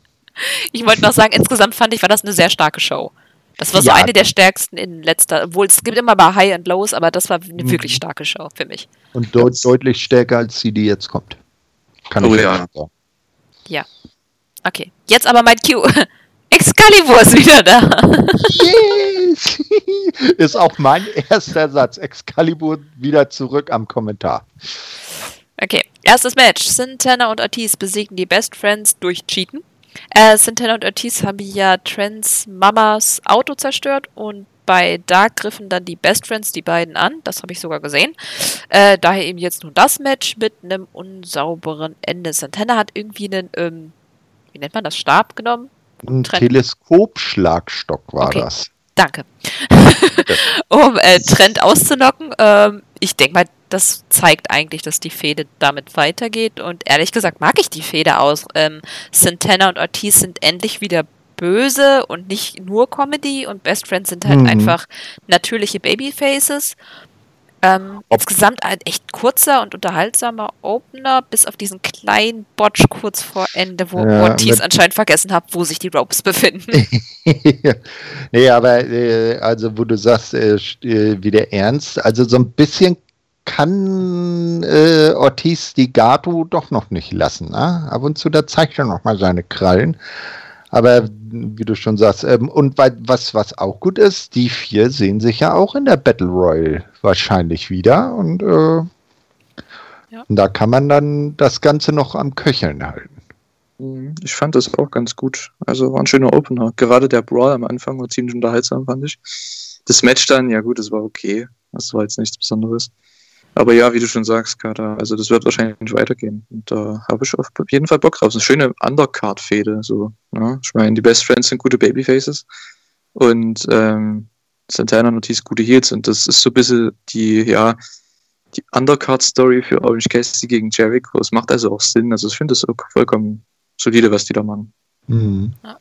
Ich wollte noch sagen, insgesamt fand ich, war das eine sehr starke Show. Das war so Ja. eine der stärksten in letzter, obwohl es gibt immer mal High and Lows, aber das war eine Mhm. wirklich starke Show für mich. Und deut deutlich stärker als die, die jetzt kommt. Kann Oh ich ja. sagen. Okay, jetzt aber mein Cue. <laughs> Excalibur ist wieder da. <laughs> Ist auch mein erster Satz. Excalibur wieder zurück am Kommentar. Okay, erstes Match. Santana und Ortiz besiegen die Best Friends durch Cheaten. Äh, Santana und Ortiz haben ja Trents Mamas Auto zerstört und bei Dark griffen dann die Best Friends die beiden an. Das habe ich sogar gesehen. Äh, daher eben jetzt nun das Match mit einem unsauberen Ende. Santana hat irgendwie einen, ähm, wie nennt man das, Stab genommen? Ein. Teleskopschlagstock war Okay. das. Danke. <laughs> um äh, Trend auszunocken. Ähm, ich denke mal, das zeigt eigentlich, dass die Fehde damit weitergeht. Und ehrlich gesagt mag ich die Fehde aus. Ähm, Santana und Ortiz sind endlich wieder böse und nicht nur Comedy. Und Best Friends sind halt Mhm. einfach natürliche Babyfaces. Ähm, insgesamt ein echt kurzer und unterhaltsamer Opener, bis auf diesen kleinen Botch kurz vor Ende, wo Ja, Ortiz anscheinend vergessen hat, wo sich die Ropes befinden. <laughs> nee, aber äh, also wo du sagst, äh, äh, wieder ernst, also so ein bisschen kann äh, Ortiz die Gato doch noch nicht lassen. Ne? Ab und zu, da zeigt er noch mal seine Krallen. Aber wie du schon sagst, ähm, und was, was auch gut ist, die vier sehen sich ja auch in der Battle Royale wahrscheinlich wieder. Und, äh, Ja. und da kann man dann das Ganze noch am Köcheln halten. Mhm, Ich fand das auch ganz gut. Also war ein schöner Opener. Gerade der Brawl am Anfang war ziemlich unterhaltsam, fand ich. Das Match dann, ja gut, das war okay. Das war jetzt nichts Besonderes. Aber ja, wie du schon sagst, Kater, also das wird wahrscheinlich nicht weitergehen. Und da habe ich auf jeden Fall Bock drauf. So eine schöne Undercard-Fehde. So, ne? Ich meine, die Best Friends sind gute Babyfaces. Und ähm, Santana und Ortiz gute Heels. Und das ist so ein bisschen die, ja, die Undercard-Story für Orange Cassidy gegen Jericho. Es macht also auch Sinn. Also ich finde das auch vollkommen solide, was die da machen. Mhm. Ja.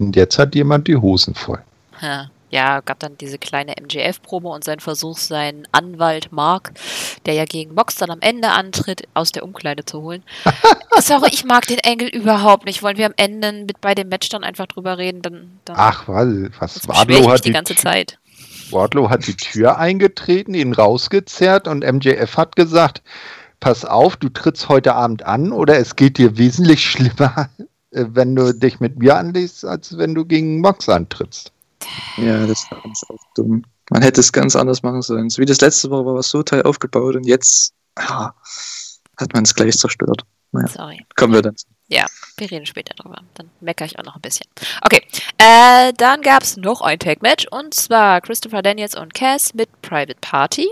Und jetzt hat jemand die Hosen voll. Ja. Ja, gab dann diese kleine MJF-Promo und sein Versuch, seinen Anwalt Mark, der ja gegen Mox dann am Ende antritt, aus der Umkleide zu holen. <laughs> Sorry, ich mag den Engel überhaupt nicht. Wollen wir am Ende mit bei dem Match dann einfach drüber reden? Dann, dann Ach, was? was Wardlow hat die die, ganze Zeit. Wardlow hat die Tür eingetreten, ihn rausgezerrt und MJF hat gesagt, pass auf, du trittst heute Abend an oder es geht dir wesentlich schlimmer, <laughs> äh, wenn du dich mit mir anlegst, als wenn du gegen Mox antrittst. Ja, das war ganz auch dumm. Man hätte es ganz anders machen sollen. So wie das letzte Mal war was so toll aufgebaut und jetzt ah, hat man es gleich zerstört. Sorry. Kommen wir dann. zu. Ja, wir reden später drüber. Dann meckere ich auch noch ein bisschen. Okay, äh, dann gab es noch ein Tag-Match und zwar Christopher Daniels und Cass mit Private Party.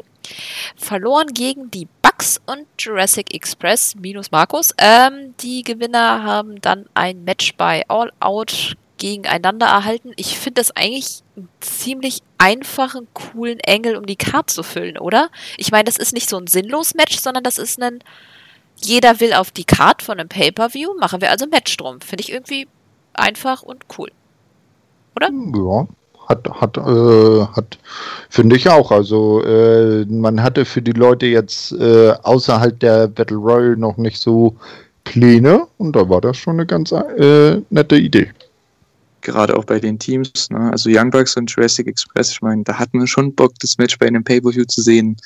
Verloren gegen die Bucks und Jurassic Express minus Markus. Ähm, die Gewinner haben dann ein Match bei All Out gegeneinander erhalten. Ich finde das eigentlich einen ziemlich einfachen, coolen Engel, um die Card zu füllen, oder? Ich meine, das ist nicht so ein sinnlos Match, sondern das ist ein jeder will auf die Card von einem Pay-Per-View, machen wir also ein Match drum. Finde ich irgendwie einfach und cool. Oder? Ja, hat, hat, äh, hat finde ich auch. Also äh, man hatte für die Leute jetzt äh, außerhalb der Battle Royale noch nicht so Pläne und da war das schon eine ganz äh, nette Idee. Gerade auch bei den Teams. Ne? Also Young Bucks und Jurassic Express, ich meine, da hat man schon Bock, das Match bei einem Pay-Per-View zu sehen.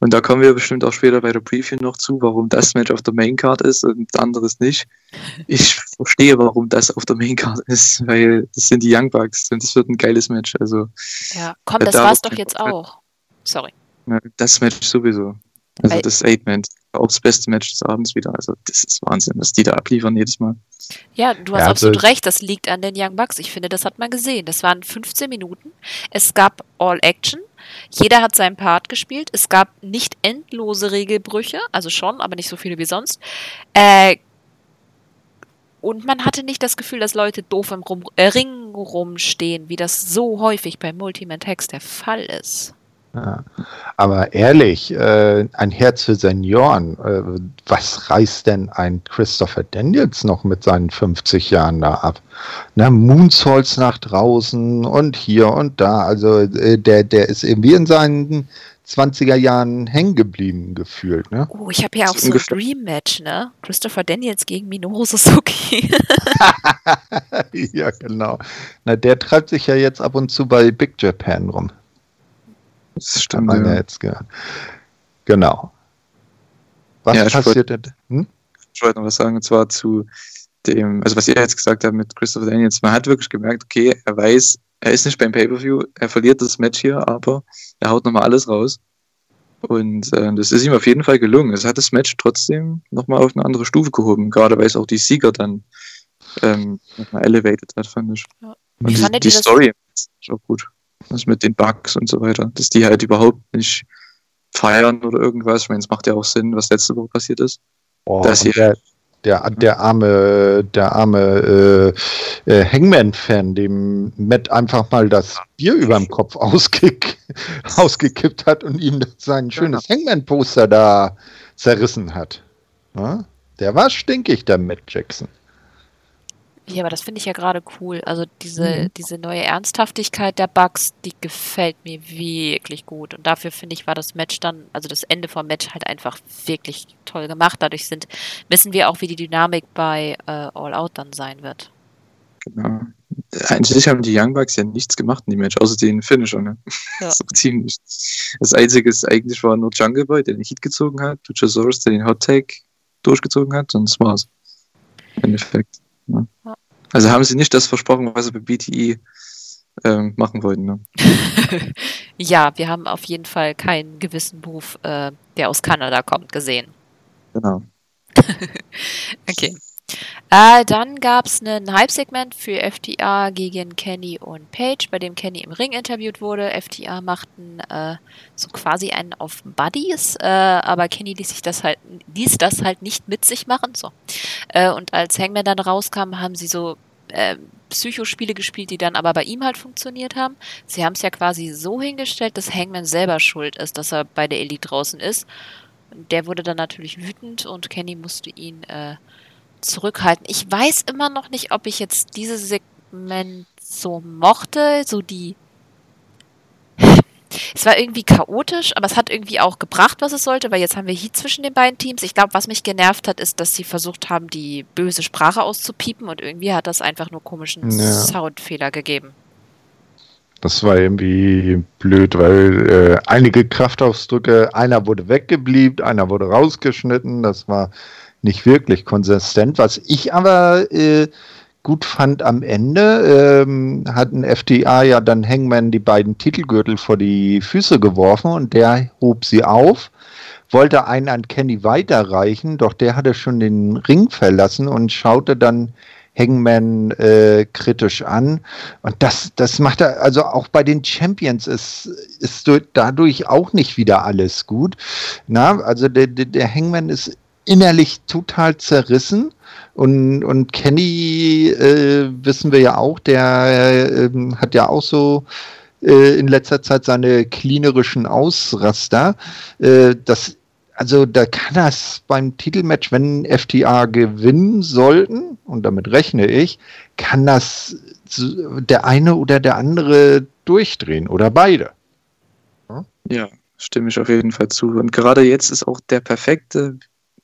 Und da kommen wir bestimmt auch später bei der Preview noch zu, warum das Match auf der Main Card ist und anderes nicht. Ich verstehe, warum das auf der Main Card <laughs> ist, weil das sind die Young Bucks und das wird ein geiles Match. Also Ja, komm, das darauf war's doch jetzt auch-. Sorry. das Match sowieso. Also Weil- das Eight-Man, auch das beste Match des Abends wieder. Also das ist Wahnsinn, was die da abliefern jedes Mal. Ja, du hast Ja, absolut also- recht, das liegt an den Young Bucks. Ich finde, das hat man gesehen. Das waren 15 Minuten. Es gab All Action. Jeder hat seinen Part gespielt. Es gab nicht endlose Regelbrüche, also schon, aber nicht so viele wie sonst. Äh, und man hatte nicht das Gefühl, dass Leute doof im Rum äh, Ring rumstehen, wie das so häufig bei Multiman Text der Fall ist. Ja. Aber ehrlich, äh, ein Herz für Senioren, äh, was reißt denn ein Christopher Daniels noch mit seinen 50 Jahren da ab? Na, Moonsaults nach draußen und hier und da. Also äh, der, der ist irgendwie in seinen 20er Jahren hängen geblieben gefühlt. Ne? Oh, ich habe hier auch So ein. Dream-Match, ne? Christopher Daniels gegen Minoru Suzuki. <laughs> ja, genau. Na, der treibt sich ja jetzt ab und zu bei Big Japan rum. Das stimmt. man ja Ja. jetzt gehört. Genau. Was Ja, passiert denn? Hm? Ich wollte noch was sagen, und zwar zu dem, also was ihr jetzt gesagt habt mit Christopher Daniels. Man hat wirklich gemerkt, okay, er weiß, er ist nicht beim Pay-Per-View, er verliert das Match hier, aber er haut nochmal alles raus. Und äh, das ist ihm auf jeden Fall gelungen. Es hat das Match trotzdem nochmal auf eine andere Stufe gehoben, gerade weil es auch die Sieger dann ähm, nochmal elevated hat, fand ich. Ja. Und Wie die, fandet die das- Story ist auch gut. Das mit den Bugs und so weiter, dass die halt überhaupt nicht feiern oder irgendwas. Ich meine, es macht ja auch Sinn, was letzte Woche passiert ist. Oh, Das und hier- der, der, der arme, der arme äh, äh, Hangman-Fan, dem Matt einfach mal das Bier über dem Kopf ausgeck <laughs> ausgekippt hat und ihm sein schönes Hangman-Poster da zerrissen hat. Ja? Der war stinkig, der Matt Jackson. Ja, aber das finde ich ja gerade cool. Also diese, Mhm. diese neue Ernsthaftigkeit der Bugs, die gefällt mir wirklich gut. Und dafür finde ich, war das Match dann, also das Ende vom Match halt einfach wirklich toll gemacht. Dadurch sind, wissen wir auch, wie die Dynamik bei äh, All Out dann sein wird. Genau. Eigentlich haben die Young Bucks ja nichts gemacht in dem Match, außer den Finisher. Ne? Ja. <laughs> so ziemlich. Das Einzige ist eigentlich war nur Jungle Boy, der den Heat gezogen hat, Luchasaurus, der den Hot Take durchgezogen hat, und das war's. Im Endeffekt. Ja. Ja. Also haben sie nicht das versprochen, was sie bei BTE ähm, machen wollten. Ne? <laughs> ja, wir haben auf jeden Fall keinen gewissen Beruf, äh, der aus Kanada kommt, gesehen. Genau. <laughs> Okay. Äh, dann gab es ein Hype-Segment für FTA gegen Kenny und Paige, bei dem Kenny im Ring interviewt wurde. FTA machten äh, so quasi einen auf Buddies, äh, aber Kenny ließ sich das halt, ließ das halt nicht mit sich machen. So. Äh, und als Hangman dann rauskam, haben sie so äh, Psychospiele gespielt, die dann aber bei ihm halt funktioniert haben. Sie haben es ja quasi so hingestellt, dass Hangman selber schuld ist, dass er bei der Elite draußen ist. Der wurde dann natürlich wütend und Kenny musste ihn äh, zurückhalten. Ich weiß immer noch nicht, ob ich jetzt dieses Segment so mochte, so die <laughs> es war irgendwie chaotisch, aber es hat irgendwie auch gebracht, was es sollte, weil jetzt haben wir Heat zwischen den beiden Teams. Ich glaube, was mich genervt hat, ist, dass sie versucht haben, die böse Sprache auszupiepen und irgendwie hat das einfach nur komischen Ja. Soundfehler gegeben. Das war irgendwie blöd, weil äh, einige Kraftausdrücke, einer wurde weggeblieben, einer wurde rausgeschnitten. Das war nicht wirklich konsistent. Was ich aber äh, gut fand am Ende, ähm, hat ein FDA ja dann Hangman die beiden Titelgürtel vor die Füße geworfen und der hob sie auf, wollte einen an Kenny weiterreichen, doch der hatte schon den Ring verlassen und schaute dann Hangman äh, kritisch an. Und das, das macht er, also auch bei den Champions ist, ist du- dadurch auch nicht wieder alles gut. Na, also der, der, der Hangman ist innerlich total zerrissen. Und, und Kenny, äh, wissen wir ja auch, der ähm, hat ja auch so äh, in letzter Zeit seine cleanerischen Ausraster. Äh, das, also da kann das beim Titelmatch, wenn FTA gewinnen sollten, und damit rechne ich, kann das der eine oder der andere durchdrehen oder beide. Ja, stimme ich auf jeden Fall zu. Und gerade jetzt ist auch der perfekte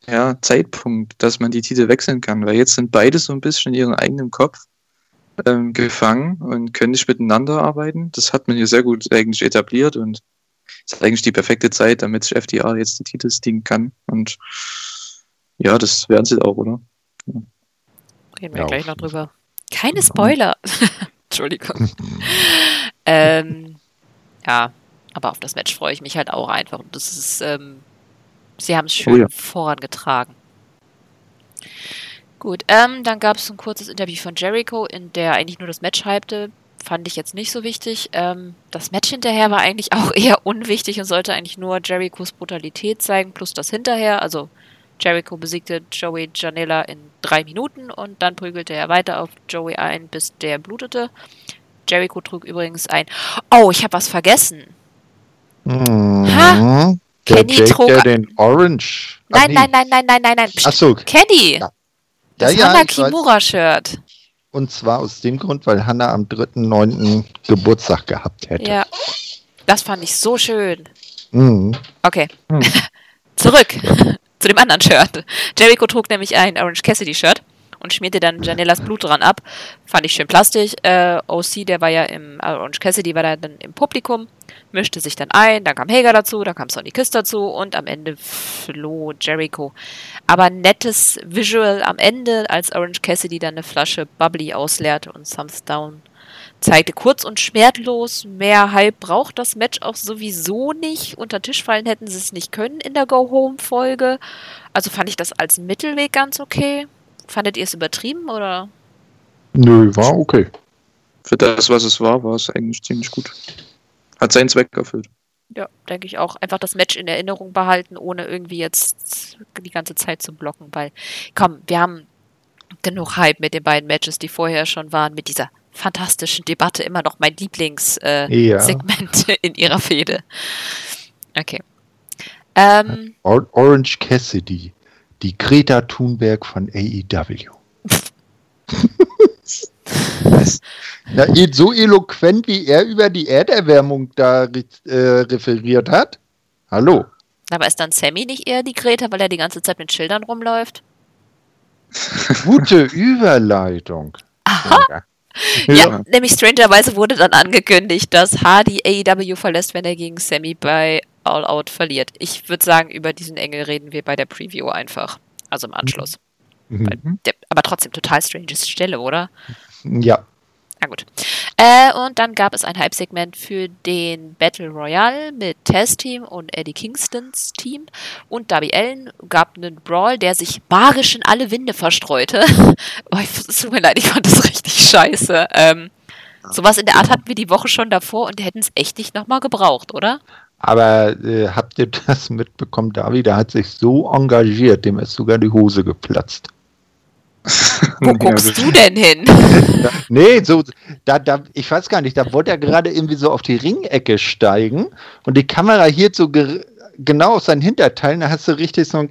ja, Zeitpunkt, dass man die Titel wechseln kann, weil jetzt sind beide so ein bisschen in ihrem eigenen Kopf ähm, gefangen und können nicht miteinander arbeiten. Das hat man hier sehr gut eigentlich etabliert und ist eigentlich die perfekte Zeit, damit sich FDA jetzt die Titel stiegen kann. Und ja, das werden sie auch, oder? Reden wir Ja, gleich noch drüber. Keine Spoiler. <laughs> Entschuldigung. <laughs> ähm, ja, aber auf das Match freue ich mich halt auch einfach. Und das ist, ähm, sie haben es schön Oh ja. vorangetragen. Gut, ähm, dann gab es ein kurzes Interview von Jericho, in der eigentlich nur das Match hypte. Fand ich jetzt nicht so wichtig. Ähm, das Match hinterher war eigentlich <laughs> auch eher unwichtig und sollte eigentlich nur Jerichos Brutalität zeigen, plus das hinterher. Also Jericho besiegte Joey Janela in drei Minuten und dann prügelte er weiter auf Joey ein, bis der blutete. Jericho trug übrigens ein. Oh, ich habe was vergessen. Mhm. Der Kenny Jake, trug- der den Orange. Ach, Nein, nee. nein, nein, nein, nein, nein, nein. Achso, Kenny! Ja. Das Ja, weiß. Kimura-Shirt. und zwar aus dem Grund, weil Hannah am 3.9. Geburtstag gehabt hätte. Ja. Das fand ich so schön. Mhm. Okay. Hm. <laughs> Zurück <laughs> zu dem anderen Shirt. Jericho trug nämlich ein Orange Cassidy-Shirt und schmierte dann Janellas Blut dran ab. Fand ich schön plastisch. Äh, OC, der war ja im, äh, Orange Cassidy war da dann im Publikum, mischte sich dann ein, dann kam Hager dazu, dann kam Sonny Kiss dazu und am Ende floh Jericho. Aber nettes Visual am Ende, als Orange Cassidy dann eine Flasche Bubbly ausleerte und Thumbs Down zeigte kurz und schmerzlos. Mehr Hype braucht das Match auch sowieso nicht. Unter Tisch fallen hätten sie es nicht können in der Go-Home-Folge. Also fand ich das als Mittelweg ganz okay. Fandet ihr es übertrieben oder? Nö, war okay. Für das, was es war, war es eigentlich ziemlich gut. Hat seinen Zweck erfüllt. Ja, denke ich auch. Einfach das Match in Erinnerung behalten, ohne irgendwie jetzt die ganze Zeit zu blocken, weil, komm, wir haben genug Hype mit den beiden Matches, die vorher schon waren, mit dieser fantastischen Debatte, immer noch mein Lieblingssegment äh, Ja. <laughs> In ihrer Fehde. Okay. Ähm, Or Orange Cassidy, die Greta Thunberg von E AEW. Na, eh- so eloquent, wie er über die Erderwärmung da äh, referiert hat. Hallo. aber ist dann Sammy nicht eher die Greta, weil er die ganze Zeit mit Schildern rumläuft? Gute Überleitung. Aha. Ja, nämlich strangerweise wurde dann angekündigt, dass Hardy AEW verlässt, wenn er gegen Sammy bei All Out verliert. Ich würde sagen, über diesen Engel reden wir bei der Preview einfach. Also im Anschluss. Mhm. Der, aber trotzdem total strange Stelle, oder? Ja. Na gut. Äh, und dann gab es ein Hype-Segment für den Battle Royale mit Taz Team und Eddie Kingstons Team. Und Darby Allen gab einen Brawl, der sich magisch in alle Winde verstreute. <laughs> oh, ich, es tut mir leid, ich fand das richtig scheiße. Ähm, sowas in der Art hatten wir die Woche schon davor und die hätten es echt nicht nochmal gebraucht, oder? Aber äh, habt ihr <laughs> das mitbekommen? David, der hat sich so engagiert, dem ist sogar die Hose geplatzt. <laughs> Wo guckst du denn hin? <laughs> Nee, so, da, da, ich weiß gar nicht, da wollte er gerade irgendwie so auf die Ringecke steigen und die Kamera hielt so ge genau auf seinen Hinterteil, da hast du richtig so einen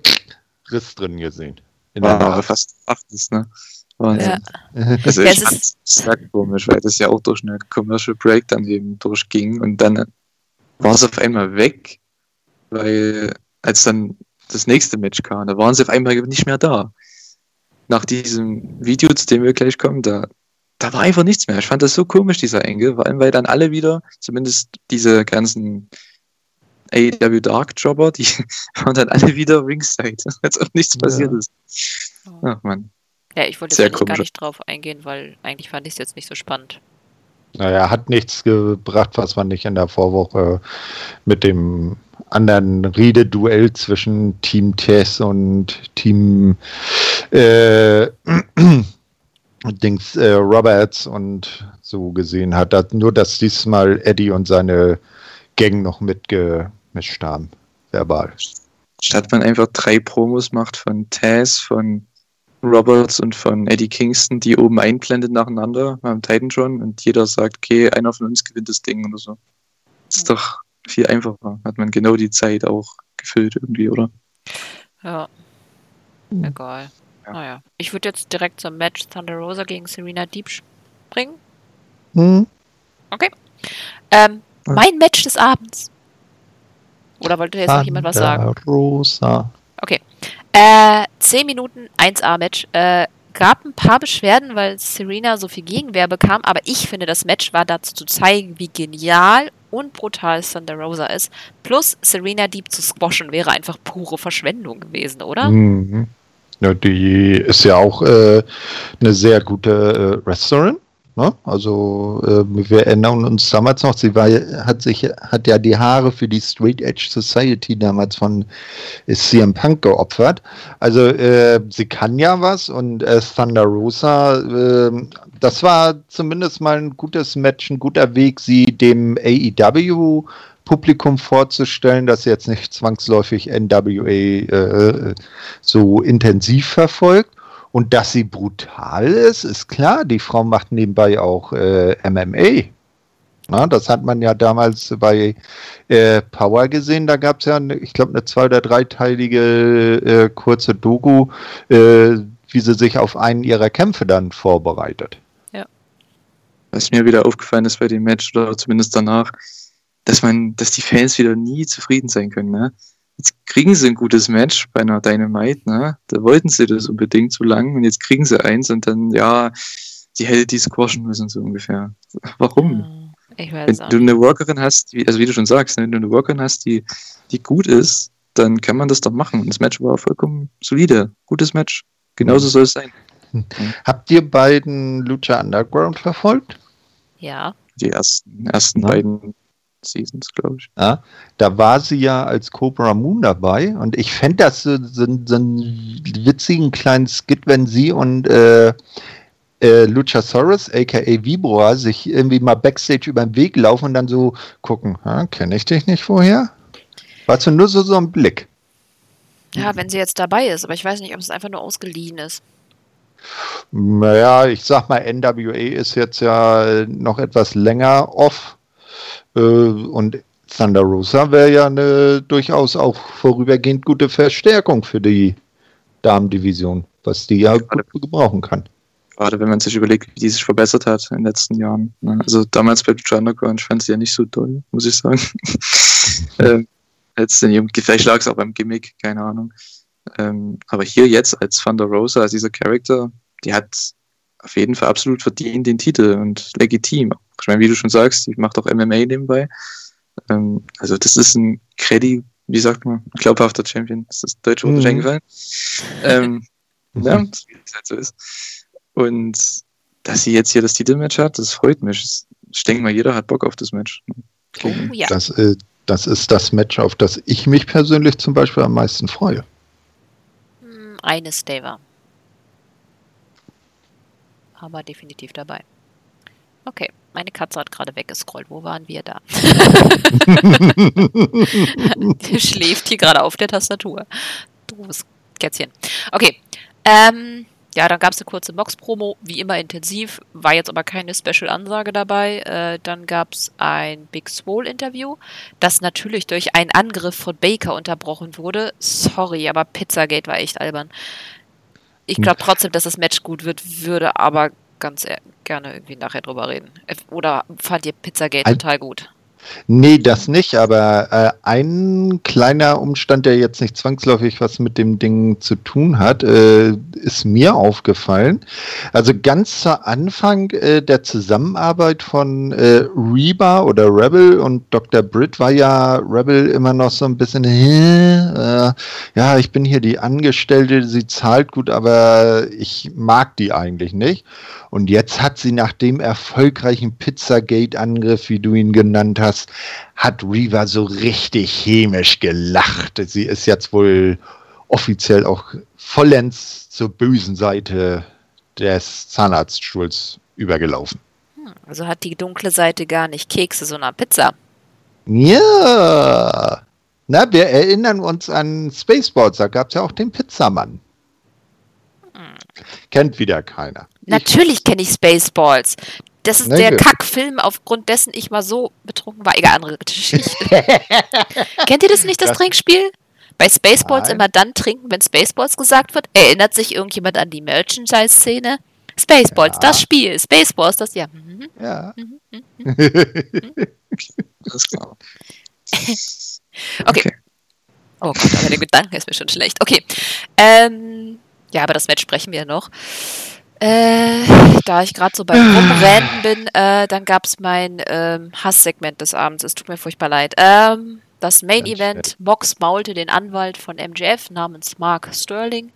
Riss drin gesehen. In der War Nase. fast achtes, ne? Wahnsinn. Ja. Also Ja, ich fand es sehr komisch, weil das ja auch durch eine Commercial Break dann eben durchging und dann war es auf einmal weg, weil als dann das nächste Match kam, da waren sie auf einmal nicht mehr da. Nach diesem Video, zu dem wir gleich kommen, da, da war einfach nichts mehr. Ich fand das so komisch, dieser Engel, vor allem weil dann alle wieder, zumindest diese ganzen AEW Dark Jobber, die <laughs> waren dann alle wieder ringside, <laughs> als ob nichts Ja. passiert ist. Ach man. Ja, ich wollte jetzt gar nicht drauf eingehen, weil eigentlich fand ich es jetzt nicht so spannend. Naja, hat nichts gebracht, was man nicht in der Vorwoche mit dem anderen Riededuell zwischen Team Tess und Team äh, <clears throat> Dings äh, Roberts und so gesehen hat. Das, nur, dass diesmal Eddie und seine Gang noch mitgemischt haben. Verbal. Statt man einfach drei Promos macht von Taz, von Roberts und von Eddie Kingston, die oben einblendet nacheinander beim Titantron und jeder sagt, okay, einer von uns gewinnt das Ding oder so. Ist doch viel einfacher. Hat man genau die Zeit auch gefüllt irgendwie, oder? Ja. Hm. Egal. Ja. Naja. Ich würde jetzt direkt zum Match Thunder Rosa gegen Serena Deep springen. Hm. Ähm, Ja. mein Match des Abends. Oder wollte jetzt noch jemand was sagen? Rosa. Äh, 10 Minuten 1A-Match. Äh, gab ein paar Beschwerden, weil Serena so viel Gegenwehr bekam, aber ich finde, das Match war dazu zu zeigen, wie genial und brutal Thunder Rosa ist. Plus Serena Deep zu squashen wäre einfach pure Verschwendung gewesen, oder? Mhm. Ja, die ist ja auch äh, eine sehr gute äh, Wrestlerin. Ne? Also äh, wir erinnern uns damals noch, sie war, hat sich, hat ja die Haare für die Straight Edge Society damals von äh, CM Punk geopfert. Also äh, sie kann ja was und äh, Thunder Rosa, äh, das war zumindest mal ein gutes Match, ein guter Weg, sie dem AEW Publikum vorzustellen, das jetzt nicht zwangsläufig NWA äh, so intensiv verfolgt. Und dass sie brutal ist, ist klar. Die Frau macht nebenbei auch äh, MMA. Na, das hat man ja damals bei äh, Power gesehen. Da gab es ja, eine, ich glaube, eine zwei- oder dreiteilige äh, kurze Doku, äh, wie sie sich auf einen ihrer Kämpfe dann vorbereitet. Was mir wieder aufgefallen ist bei dem Match, oder zumindest danach, dass man, dass die Fans wieder nie zufrieden sein können, ne? Jetzt kriegen sie ein gutes Match bei einer Dynamite, ne? Da wollten sie das unbedingt so lang und jetzt kriegen sie eins und dann, ja, sie hätte die squashen müssen, so ungefähr. Warum? Hm, Ich Wenn weiß auch du eine Workerin hast, wie, also wie du schon sagst, ne, wenn du eine Workerin hast, die, die gut ist, dann kann man das doch machen. Und das Match war vollkommen solide. Gutes Match. Genauso soll es sein. Habt ihr beiden Lucha Underground verfolgt? Ja. Die ersten, ersten Ja. beiden Seasons, glaube ich. Ja, da war sie ja als Cobra Moon dabei und ich fände das so, so, so einen witzigen kleinen Skit, wenn sie und äh, äh, Luchasaurus, aka Vibroa, sich irgendwie mal Backstage über den Weg laufen und dann so gucken, kenne ich dich nicht vorher? Weißt du, nur so, so ein Blick. Ja, wenn sie jetzt dabei ist, aber ich weiß nicht, ob es einfach nur ausgeliehen ist. Naja, ich sag mal, NWA ist jetzt ja noch etwas länger off. Äh, und Thunder Rosa wäre ja eine durchaus auch vorübergehend gute Verstärkung für die Damendivision, was die ja gut gebrauchen kann. Gerade wenn man sich überlegt, wie die sich verbessert hat in den letzten Jahren. Ne? Also damals bei Lucha Underground, ich fand sie ja nicht so doll, muss ich sagen. <laughs> ähm, jetzt in ihrem, vielleicht lag es auch beim Gimmick, keine Ahnung. Ähm, aber hier jetzt als Thunder Rosa, als dieser Charakter, die hat auf jeden Fall absolut verdient den Titel und legitim. Ich meine, wie du schon sagst, die macht auch MMA nebenbei. Ähm, also das ist ein Credi, wie sagt man, glaubhafter Champion. Das ist das deutsche Wort Mhm. eingefallen. Ähm, <laughs> ja, wie es halt so ist. Und dass sie jetzt hier das Titelmatch hat, das freut mich. Ich denke mal, jeder hat Bock auf das Match. Oh ja. Das, äh, das ist das Match, auf das ich mich persönlich zum Beispiel am meisten freue. Hm, Eine Stay war. Aber definitiv dabei. Okay, meine Katze hat gerade weggescrollt. Wo waren wir da? Die <laughs> <laughs> schläft hier gerade auf der Tastatur. Doofes Kätzchen. Okay. Ähm, ja, dann gab es eine kurze Box-Promo, wie immer intensiv, war jetzt aber keine Special-Ansage dabei. Äh, dann gab es ein Big Swole-Interview, das natürlich durch einen Angriff von Baker unterbrochen wurde. Sorry, aber Pizzagate war echt albern. Ich glaube trotzdem, dass das Match gut wird, würde aber ganz e- gerne irgendwie nachher drüber reden. Oder fand ihr Pizzagate Ein- total gut? Nee, das nicht, aber äh, ein kleiner Umstand, der jetzt nicht zwangsläufig was mit dem Ding zu tun hat, äh, ist mir aufgefallen. Also ganz zu Anfang äh, der Zusammenarbeit von äh, Reba oder Rebel und Dr. Britt war ja Rebel immer noch so ein bisschen, äh, ja, ich bin hier die Angestellte, sie zahlt gut, aber ich mag die eigentlich nicht. Und jetzt hat sie nach dem erfolgreichen Pizzagate-Angriff, wie du ihn genannt hast, hat Reva so richtig chemisch gelacht. Sie ist jetzt wohl offiziell auch vollends zur bösen Seite des Zahnarztstuhls übergelaufen. Hm, also hat die dunkle Seite gar nicht Kekse, sondern Pizza. Ja. Na, wir erinnern uns an Spaceballs, da gab es ja auch den Pizzamann. Hm. Kennt wieder keiner. Natürlich kenne ich Spaceballs. Das ist der Kackfilm, aufgrund dessen ich mal so betrunken war. Egal, andere Geschichte. <laughs> Kennt ihr das nicht, das, das Trinkspiel? Bei Spaceballs Nein. immer dann trinken, wenn Spaceballs gesagt wird. Erinnert sich irgendjemand an die Merchandise-Szene? Spaceballs, ja. das Spiel. Spaceballs, das ja. Mhm. Ja. Mhm. Mhm. <laughs> okay. okay. Oh Gott, aber der Gedanke ist mir schon schlecht. Okay. Ähm, ja, aber das Match sprechen wir noch. Äh, da ich gerade so beim Rumrennen bin, äh, dann gab es mein ähm, Hasssegment des Abends. Es tut mir furchtbar leid. Ähm, das Main Event. Mox maulte den Anwalt von MJF namens Mark Sterling.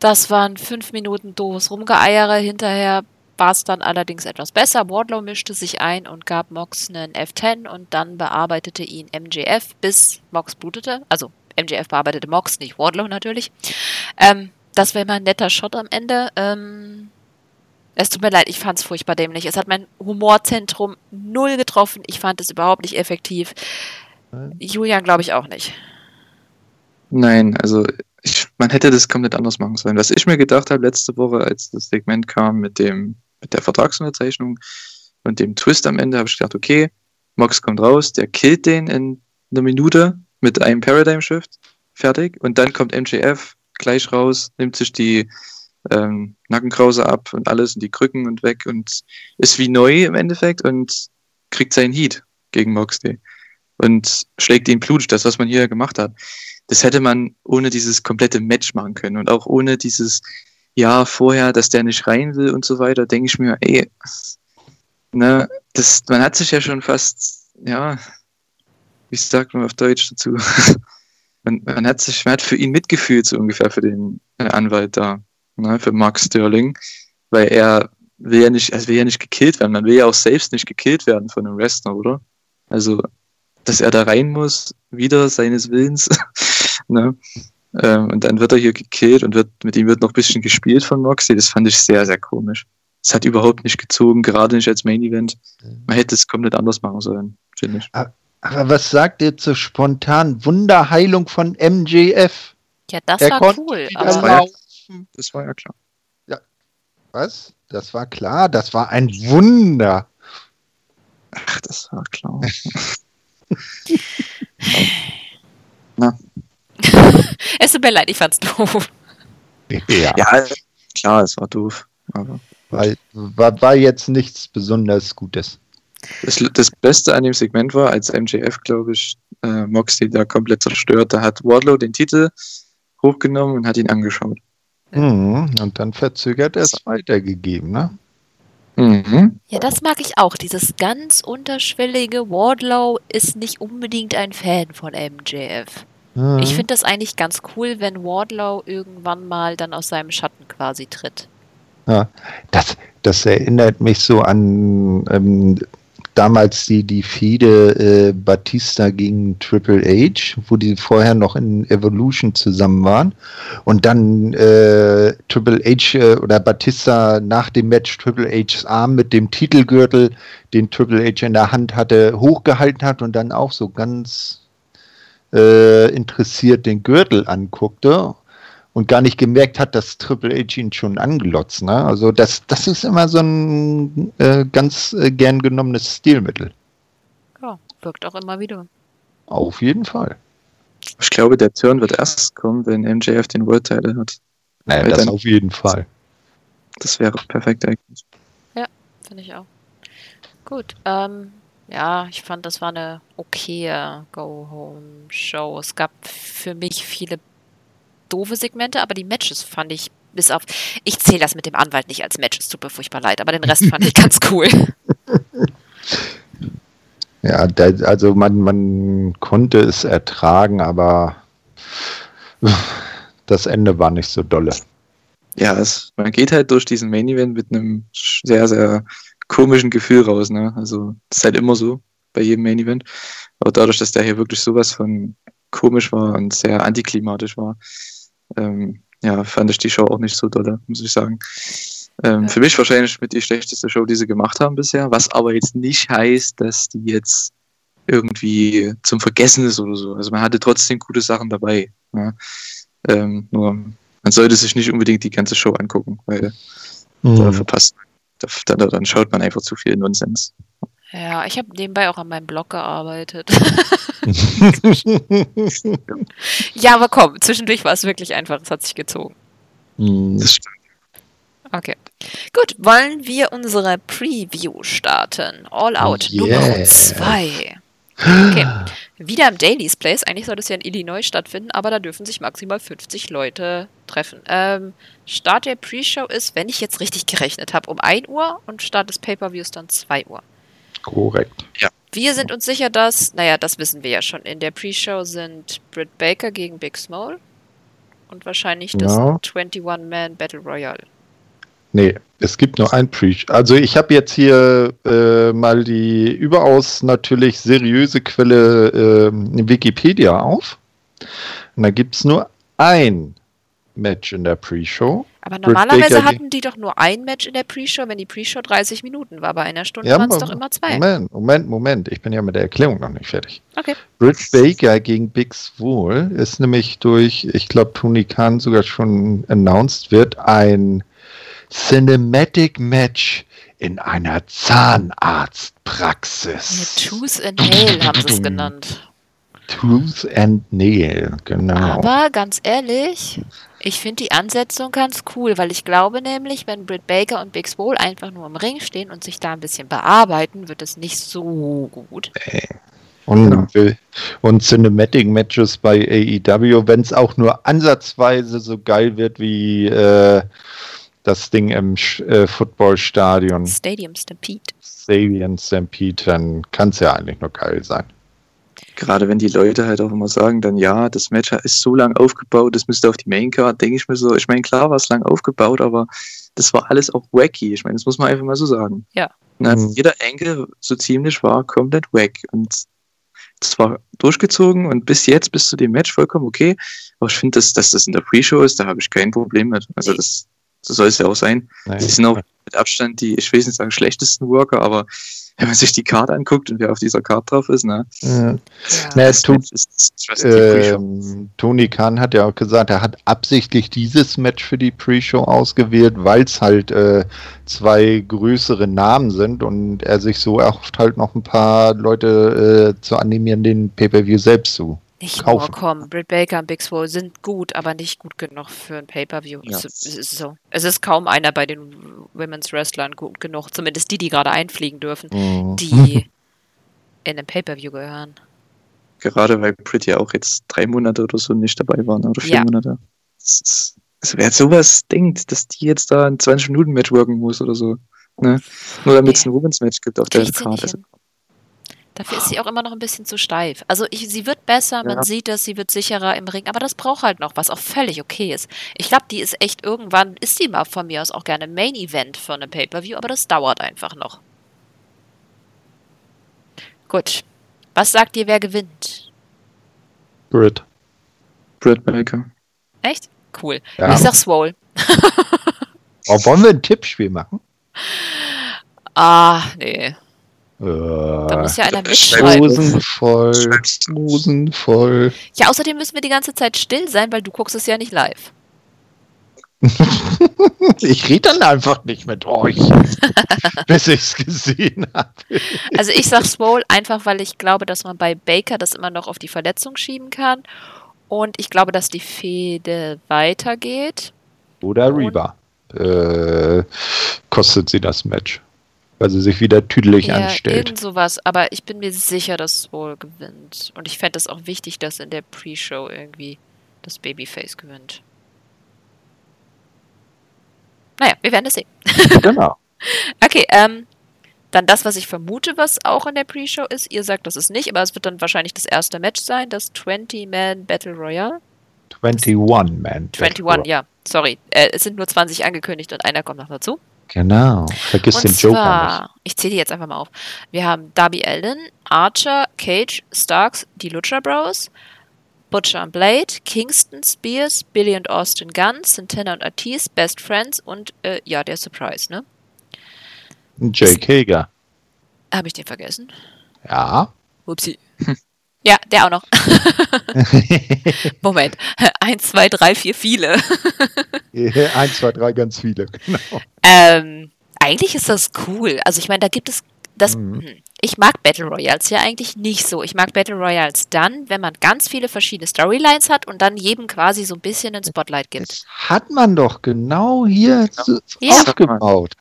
Das waren fünf Minuten doofes Rumgeeiere. Hinterher war es dann allerdings etwas besser. Wardlow mischte sich ein und gab Mox einen F10 und dann bearbeitete ihn MJF, bis Mox blutete. Also MJF bearbeitete Mox, nicht Wardlow natürlich. Ähm, das wäre mal ein netter Shot am Ende. Ähm, es tut mir leid, ich fand es furchtbar dämlich. Es hat mein Humorzentrum null getroffen. Ich fand es überhaupt nicht effektiv. Nein. Julian glaube ich auch nicht. Nein, also ich, man hätte das komplett anders machen sollen. Was ich mir gedacht habe letzte Woche, als das Segment kam mit dem mit der Vertragsunterzeichnung und dem Twist am Ende, habe ich gedacht, okay, Mox kommt raus, der killt den in einer Minute mit einem Paradigm Shift, fertig. Und dann kommt MJF, gleich raus, nimmt sich die ähm, Nackenkrause ab und alles und die Krücken und weg und ist wie neu im Endeffekt und kriegt seinen Heat gegen Moxley und schlägt ihn blutig, das, was man hier gemacht hat. Das hätte man ohne dieses komplette Match machen können und auch ohne dieses Jahr vorher, dass der nicht rein will und so weiter, denke ich mir, ey, ne, das, man hat sich ja schon fast, ja, wie sagt man auf Deutsch dazu? <laughs> man, man, hat sich, man hat für ihn mitgefühlt, so ungefähr für den äh, Anwalt da, ne, für Mark Sterling, weil er will ja nicht, also will ja nicht gekillt werden, man will ja auch selbst nicht gekillt werden von einem Wrestler, oder? Also, dass er da rein muss, wieder seines Willens, <laughs> ne? Ähm, und dann wird er hier gekillt und wird, mit ihm wird noch ein bisschen gespielt von Moxie, das fand ich sehr, sehr komisch. Es hat überhaupt nicht gezogen, gerade nicht als Main Event. Man hätte es komplett anders machen sollen, finde ich. Ah, aber was sagt ihr zur spontanen Wunderheilung von MJF? Ja, das er war cool. Das war, ja, das war ja klar. Ja. Was? Das war klar. Das war ein Wunder. Ach, das war klar. <laughs> Na. <laughs> es tut mir leid, ich fand's doof. Ja, ja klar, es war doof. Aber war, war, war jetzt nichts besonders Gutes. Das, das Beste an dem Segment war, als MJF, glaube ich, äh, Moxley da komplett zerstört, da hat Wardlow den Titel hochgenommen und hat ihn angeschaut. Mhm, und dann verzögert er es weitergegeben, ne? Mhm. Ja, das mag ich auch. Dieses ganz unterschwellige Wardlow ist nicht unbedingt ein Fan von MJF. Mhm. Ich finde das eigentlich ganz cool, wenn Wardlow irgendwann mal dann aus seinem Schatten quasi tritt. Ja, das, das erinnert mich so an ähm, damals die, die Fehde äh, Batista gegen Triple H, wo die vorher noch in Evolution zusammen waren. Und dann äh, Triple H äh, oder Batista nach dem Match Triple H's Arm mit dem Titelgürtel, den Triple H in der Hand hatte, hochgehalten hat und dann auch so ganz äh, interessiert den Gürtel anguckte und gar nicht gemerkt hat, dass Triple H ihn schon angelotzt. Ne? Also das, das ist immer so ein äh, ganz äh, gern genommenes Stilmittel. Ja, wirkt auch immer wieder. Auf jeden Fall. Ich glaube, der Turn wird erst kommen, wenn MJF den World Title hat. Naja, Weil das dann, auf jeden Fall. Das wäre perfekt eigentlich. Ja, finde ich auch. Gut, ähm, ja, ich fand, das war eine okaye Go-Home-Show. Es gab für mich viele doofe Segmente, aber die Matches fand ich bis auf. Ich zähle das mit dem Anwalt nicht als Match, es tut mir furchtbar leid, aber den Rest fand ich <laughs> ganz cool. Ja, da, also man, man konnte es ertragen, aber das Ende war nicht so dolle. Ja, es, man geht halt durch diesen Main Event mit einem sehr, sehr komischen Gefühl raus. Ne? Also, das ist halt immer so bei jedem Main Event. Aber dadurch, dass der hier wirklich sowas von komisch war und sehr antiklimatisch war, ähm, ja, fand ich die Show auch nicht so dolle, muss ich sagen. Ähm, ja. Für mich wahrscheinlich mit die schlechteste Show, die sie gemacht haben bisher, was aber jetzt nicht heißt, dass die jetzt irgendwie zum Vergessen ist oder so. Also man hatte trotzdem gute Sachen dabei. Ja? Ähm, nur man sollte sich nicht unbedingt die ganze Show angucken, weil mhm. da verpasst da, da, dann schaut man einfach zu viel Nonsens. Ja, ich habe nebenbei auch an meinem Blog gearbeitet. <laughs> ja, aber komm, zwischendurch war es wirklich einfach, es hat sich gezogen. Mhm. Das stimmt. Okay. Gut, wollen wir unsere Preview starten? All Out yeah. Nummer 2. Okay. Wieder im Daily's Place. Eigentlich soll das ja in Illinois stattfinden, aber da dürfen sich maximal 50 Leute treffen. Ähm, Start der Pre-Show ist, wenn ich jetzt richtig gerechnet habe, um 1 Uhr und Start des Pay-Per-Views dann 2 Uhr. Korrekt. Ja. Wir sind uns sicher, dass, naja, das wissen wir ja schon. In der Pre-Show sind Britt Baker gegen Big Small und wahrscheinlich das no. 21-Man Battle Royale. Nee, es gibt nur ein Pre. Also ich habe jetzt hier äh, mal die überaus natürlich seriöse Quelle äh, Wikipedia auf. Und da gibt es nur ein Match in der Pre-Show. Aber normalerweise hatten die doch nur ein Match in der Pre-Show, wenn die Pre-Show 30 Minuten war. Bei einer Stunde ja, waren es doch immer zwei. Moment, Moment, Moment. Ich bin ja mit der Erklärung noch nicht fertig. Okay. Britt Baker gegen Big Swole ist nämlich durch, ich glaube, Tony Khan sogar schon announced wird, ein Cinematic Match in einer Zahnarztpraxis. Ja, Tooth and Nail haben sie es genannt. Tooth and Nail, genau. Aber ganz ehrlich, ich finde die Ansetzung ganz cool, weil ich glaube nämlich, wenn Britt Baker und Big Swole einfach nur im Ring stehen und sich da ein bisschen bearbeiten, wird es nicht so gut. Und, genau. und Cinematic Matches bei AEW, wenn es auch nur ansatzweise so geil wird wie äh, das Ding im äh, Footballstadion. Stadium Stampede. Stadium Stampede, dann kann es ja eigentlich nur geil sein. Gerade wenn die Leute halt auch immer sagen, dann ja, das Match ist so lang aufgebaut, das müsste auf die Maincard, denke ich mir so, ich meine, klar war es lang aufgebaut, aber das war alles auch wacky. Ich meine, das muss man einfach mal so sagen. Ja. Na, mhm. Jeder Enkel so ziemlich war komplett wack. Und das war durchgezogen und bis jetzt, bis zu dem Match vollkommen okay. Aber ich finde, dass, dass das in der Pre-Show ist, da habe ich kein Problem mit. Also das so soll es ja auch sein. Nein. Die sind auch mit Abstand die, ich will nicht sagen, schlechtesten Worker, aber wenn man sich die Karte anguckt und wer auf dieser Karte drauf ist, ne? Ja. Ja. tut, äh, Tony Khan hat ja auch gesagt, er hat absichtlich dieses Match für die Pre-Show ausgewählt, weil es halt äh, zwei größere Namen sind und er sich so erhofft halt noch ein paar Leute äh, zu animieren, den Pay-Per-View selbst zu nicht kaufen. nur kommen. Britt Baker und Big Swole sind gut, aber nicht gut genug für ein Pay-Per-View. Ja. Es, ist so. es ist kaum einer bei den Women's Wrestlern gut genug, zumindest die, die gerade einfliegen dürfen, mhm. die <laughs> in einem Pay-Per-View gehören. Gerade weil Britt ja auch jetzt drei Monate oder so nicht dabei waren, oder vier ja. Monate. also wer sowas denkt, dass die jetzt da ein 20-Minuten-Match worken muss oder so. Ne? Nur damit es ein Women's Match gibt auf der Karte. Dafür ist sie auch immer noch ein bisschen zu steif. Also ich, sie wird besser, man ja. sieht es, sie wird sicherer im Ring, aber das braucht halt noch was, auch völlig okay ist. Ich glaube, die ist echt irgendwann, ist die mal von mir aus auch gerne Main Event für eine Pay-Per-View, aber das dauert einfach noch. Gut. Was sagt ihr, wer gewinnt? Britt. Britt Baker. Echt? Cool. Ja. Ich sag Swole. oh, wollen wir ein Tippspiel machen? Ah, nee. Da muss ja einer mitschreiben. Hosen voll, Hosen voll. Ja, außerdem müssen wir die ganze Zeit still sein, weil du guckst es ja nicht live. <laughs> ich rede dann einfach nicht mit euch, <laughs> bis ich es gesehen habe. Also ich sag Swole einfach, weil ich glaube, dass man bei Baker das immer noch auf die Verletzung schieben kann. Und ich glaube, dass die Fehde weitergeht. Oder Reba. Äh, kostet sie das Match. Weil sie sich wieder tüdelig Ja, anstellt. irgend sowas, aber ich bin mir sicher, dass Swole gewinnt. Und ich fände es auch wichtig, dass in der Pre-Show irgendwie das Babyface gewinnt. Naja, wir werden es sehen. <laughs> Genau. Okay, ähm, dann das, was ich vermute, was auch in der Pre-Show ist. Ihr sagt, das ist nicht, aber es wird dann wahrscheinlich das erste Match sein, das 20-Man Battle Royale. 21 Man. 21, ja, sorry. Äh, es sind nur 20 angekündigt und einer kommt noch dazu. Genau. Vergiss Und den Joker nicht. zwar, ich zähle die jetzt einfach mal auf. Wir haben Darby Allen, Archer, Cage, Starks, die Lucha Bros, Butcher und Blade, Kingston, Spears, Billy und Austin Gunn, Santana und Ortiz, Best Friends und äh, ja, der Surprise, ne? Jake Hager. Habe ich den vergessen? Ja. Upsi. <laughs> Ja, der auch noch. <laughs> <laughs> Moment. Eins, zwei, drei, vier, viele. Eins, zwei, drei, ganz viele. Genau. Ähm, eigentlich ist das cool. Also ich meine, da gibt es das. Mhm. hm, Ich mag Battle Royals ja eigentlich nicht so. Ich mag Battle Royals dann, wenn man ganz viele verschiedene Storylines hat und dann jedem quasi so ein bisschen ein Spotlight gibt. Das hat man doch genau hier so Ja. aufgebaut.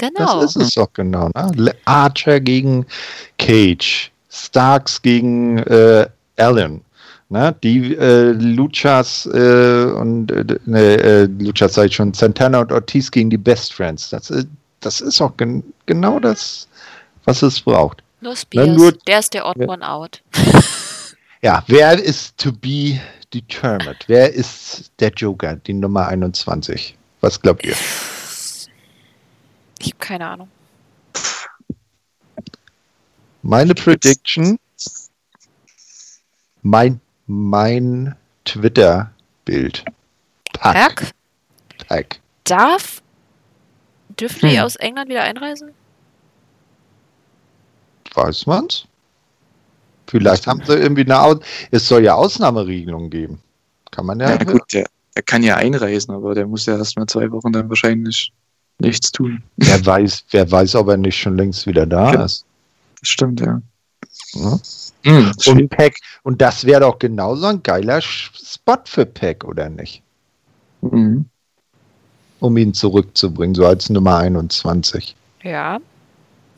Genau. Das ist es doch genau. Ne? Archer gegen Cage, Starks gegen äh, Allen. Ne? Die äh, Luchas äh, und äh, ne, äh, Luchas sag ich schon, Santana und Ortiz gegen die Best Friends. Das, ist- das ist auch gen genau das, was es braucht. Nur Spears. nur- der ist der Odd Ja. One Out. <laughs> Ja, wer ist to be determined? Wer ist der Joker, die Nummer 21? Was glaubt ihr? Ich habe keine Ahnung. Meine Prediction, mein, mein Twitter-Bild. Pack. Pack? Pack. Darf. Dürfen die Hm. aus England wieder einreisen? Weiß man's? Vielleicht haben sie irgendwie eine Aus Es soll ja Ausnahmeregelungen geben. Kann man ja. Ja, gut, der, der kann ja einreisen, aber der muss ja erst mal zwei Wochen dann wahrscheinlich nichts tun. Wer weiß, wer weiß, ob er nicht schon längst wieder da Ja. ist. Stimmt, ja. Ne? Hm, Und Pack, und das wäre doch genauso ein geiler Spot für Pack, oder nicht? Mhm. Um ihn zurückzubringen, so als Nummer 21. Ja.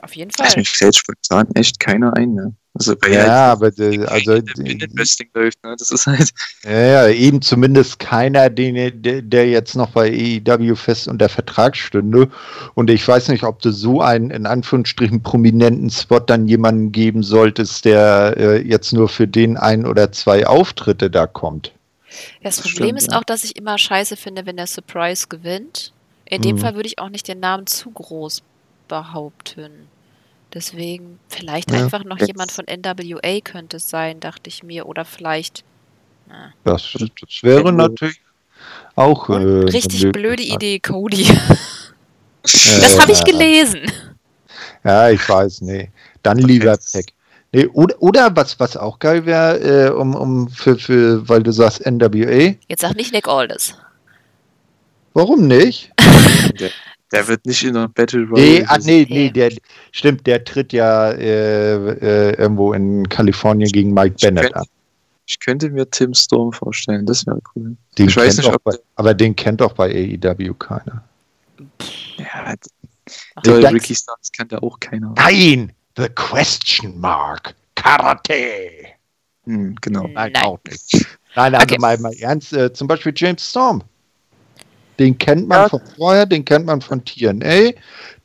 Auf jeden Fall. mir fällt spontan echt keiner ein, ne? Also, weil Ja, halt aber also in Wrestling läuft, ne? Das ist halt. Ja, ja, eben zumindest keiner, den, der, der jetzt noch bei AEW fest unter Vertrag stünde. Und ich weiß nicht, ob du so einen in Anführungsstrichen prominenten Spot dann jemanden geben solltest, der äh, jetzt nur für den ein oder zwei Auftritte da kommt. Das Das Problem stimmt, ist ja. auch, dass ich immer scheiße finde, wenn der Surprise gewinnt. In dem Mhm. Fall würde ich auch nicht den Namen zu groß behaupten. Deswegen, vielleicht Ja. einfach noch Jetzt- jemand von NWA könnte es sein, dachte ich mir. Oder vielleicht. Na. Das, das wäre natürlich auch äh, richtig blöde. Idee, Cody. Äh, Das habe ich gelesen. Ja, ich weiß, nee. Dann lieber Pack. Nee, oder, oder was, was auch geil wäre, äh, um, um für, für, weil du sagst NWA, Jetzt sag nicht Nick Aldis. warum nicht? <laughs> Der, wird nicht in der Battle Nee, Royale. ah, nee, nee, Nee. der stimmt, der tritt ja äh, äh, irgendwo in Kalifornien gegen Mike Ich Bennett könnte- an. Ich könnte mir Tim Storm vorstellen, das wäre cool. Den ich weiß kennt nicht, bei, aber den kennt doch bei AEW keiner. Ja, Ach, der das- Ricky Starks kann da auch keiner. Nein! The question mark. Karate. Hm, genau. Nein, Nein. auch nicht. Nein, also Okay. mal, mal ernst, äh, zum Beispiel James Storm. Den kennt man Ja. von vorher, den kennt man von TNA.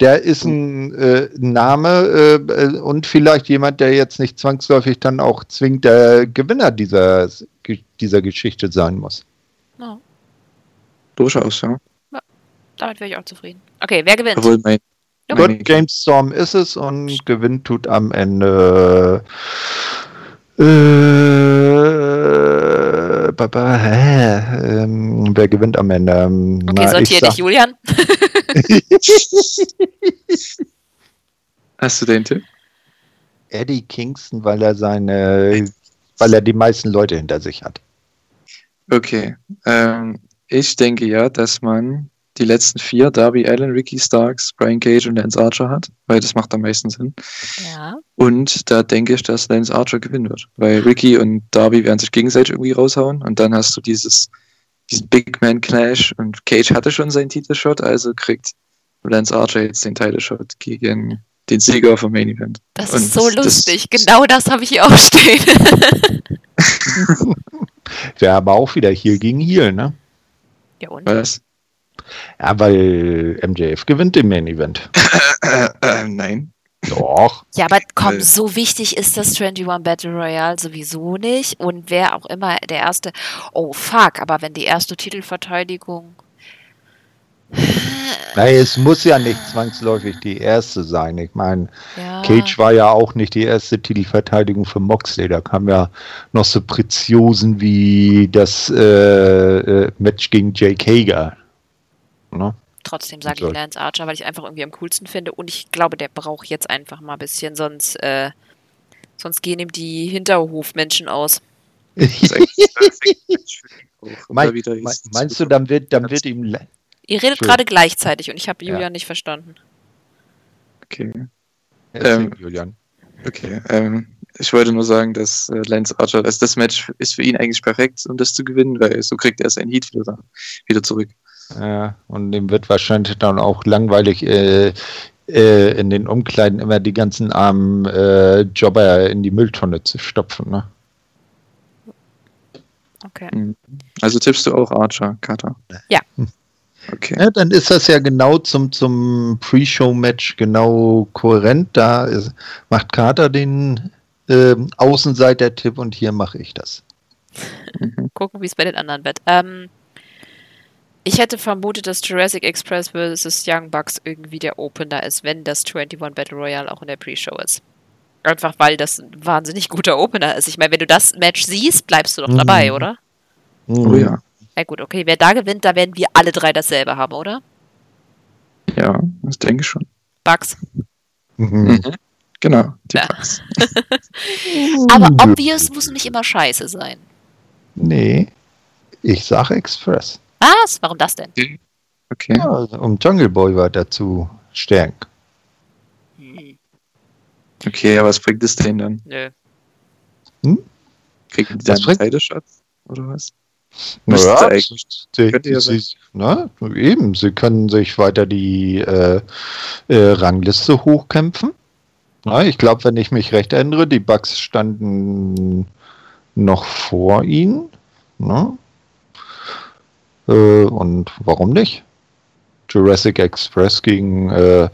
Der ist ein äh, Name äh, und vielleicht jemand, der jetzt nicht zwangsläufig dann auch zwingend der Gewinner dieser, dieser Geschichte sein muss. Ja, Durchaus, ja. damit wäre ich auch zufrieden. Okay, wer gewinnt? Obwohl mein. Ja. James Storm ist es und gewinnt tut am Ende. Äh? Ähm, wer gewinnt am Ende? Ähm, Okay, na, sortier dich, Julian. <laughs> Hast du den Tipp? Eddie Kingston, weil er seine, weil er die meisten Leute hinter sich hat. Okay. Ähm, ich denke ja, dass man die letzten vier, Darby Allen, Ricky Starks, Brian Cage und Lance Archer hat, weil das macht am meisten Sinn. Ja. Und da denke ich, dass Lance Archer gewinnen wird. Weil Ricky und Darby werden sich gegenseitig irgendwie raushauen und dann hast du dieses, diesen Big Man Clash und Cage hatte schon seinen Titelshot, also kriegt Lance Archer jetzt den Title Shot gegen den Sieger vom Main Event. Das Und ist so das- lustig. Genau das habe ich hier auch stehen. <laughs> Wäre aber auch wieder hier gegen hier, ne? ja, und? Was? Ja, weil MJF gewinnt im Main Event. <laughs> Äh, äh, nein. Doch. Ja, aber komm, Äh. so wichtig ist das 21 Battle Royale sowieso nicht. Und wer auch immer der erste. Oh, fuck, aber wenn die erste Titelverteidigung. Nein, es muss ja nicht zwangsläufig die erste sein. Ich meine, Ja. Cage war ja auch nicht die erste Titelverteidigung für Moxley. Da kamen ja noch so Preziosen wie das äh, äh, Match gegen Jake Hager. Ne? Trotzdem sage ich Lance Archer, weil ich einfach irgendwie am coolsten finde. Und ich glaube, der braucht jetzt einfach mal ein bisschen, sonst, äh, sonst gehen ihm die Hinterhofmenschen aus. <laughs> Mein, meinst du, dann wird, dann wird ihm. Ihr redet gerade gleichzeitig und ich habe Ja. Julian nicht verstanden. Okay, Ähm, Julian. okay. Ähm, ich wollte nur sagen, dass äh, Lance Archer, also das Match ist für ihn eigentlich perfekt, um das zu gewinnen, weil so kriegt er seinen Heat wieder, da, wieder zurück. Ja, und dem wird wahrscheinlich dann auch langweilig äh, äh, in den Umkleiden immer die ganzen armen äh, Jobber in die Mülltonne zu stopfen. Ne? Okay. Also tippst du auch Archer, Kata? Ja. <laughs> Okay. Ja, dann ist das ja genau zum, zum Pre-Show-Match genau kohärent. Da ist, macht Carter den ähm, Außenseiter-Tipp und hier mache ich das. Mhm. Gucken, wie es bei den anderen wird. Ähm, ich hätte vermutet, dass Jurassic Express vs. Young Bucks irgendwie der Opener ist, wenn das 21 Battle Royale auch in der Pre-Show ist. Einfach weil das ein wahnsinnig guter Opener ist. Ich meine, wenn du das Match siehst, bleibst du doch Mhm. dabei, oder? Oh ja. Ja gut, okay. Wer da gewinnt, da werden wir alle drei dasselbe haben, oder? Ja, das denke ich schon. Bucks. Mhm. Genau. Die Ja. Bucks. <laughs> Aber Mhm. obvious muss nicht immer scheiße sein. Nee, ich sage Express. Was? Warum das denn? Okay. Ja, um Jungle Boy weiter zu stärken. Hm, Okay, aber was bringt es denen dann? nö. Kriegen die dann Shots? Oder was? Naja. Sie, ja sie, na, eben, sie können sich weiter die äh, äh, Rangliste hochkämpfen. Na, ich glaube, wenn ich mich recht erinnere, die Bugs standen noch vor ihnen. Ne? Äh, und warum nicht? Jurassic Express gegen äh,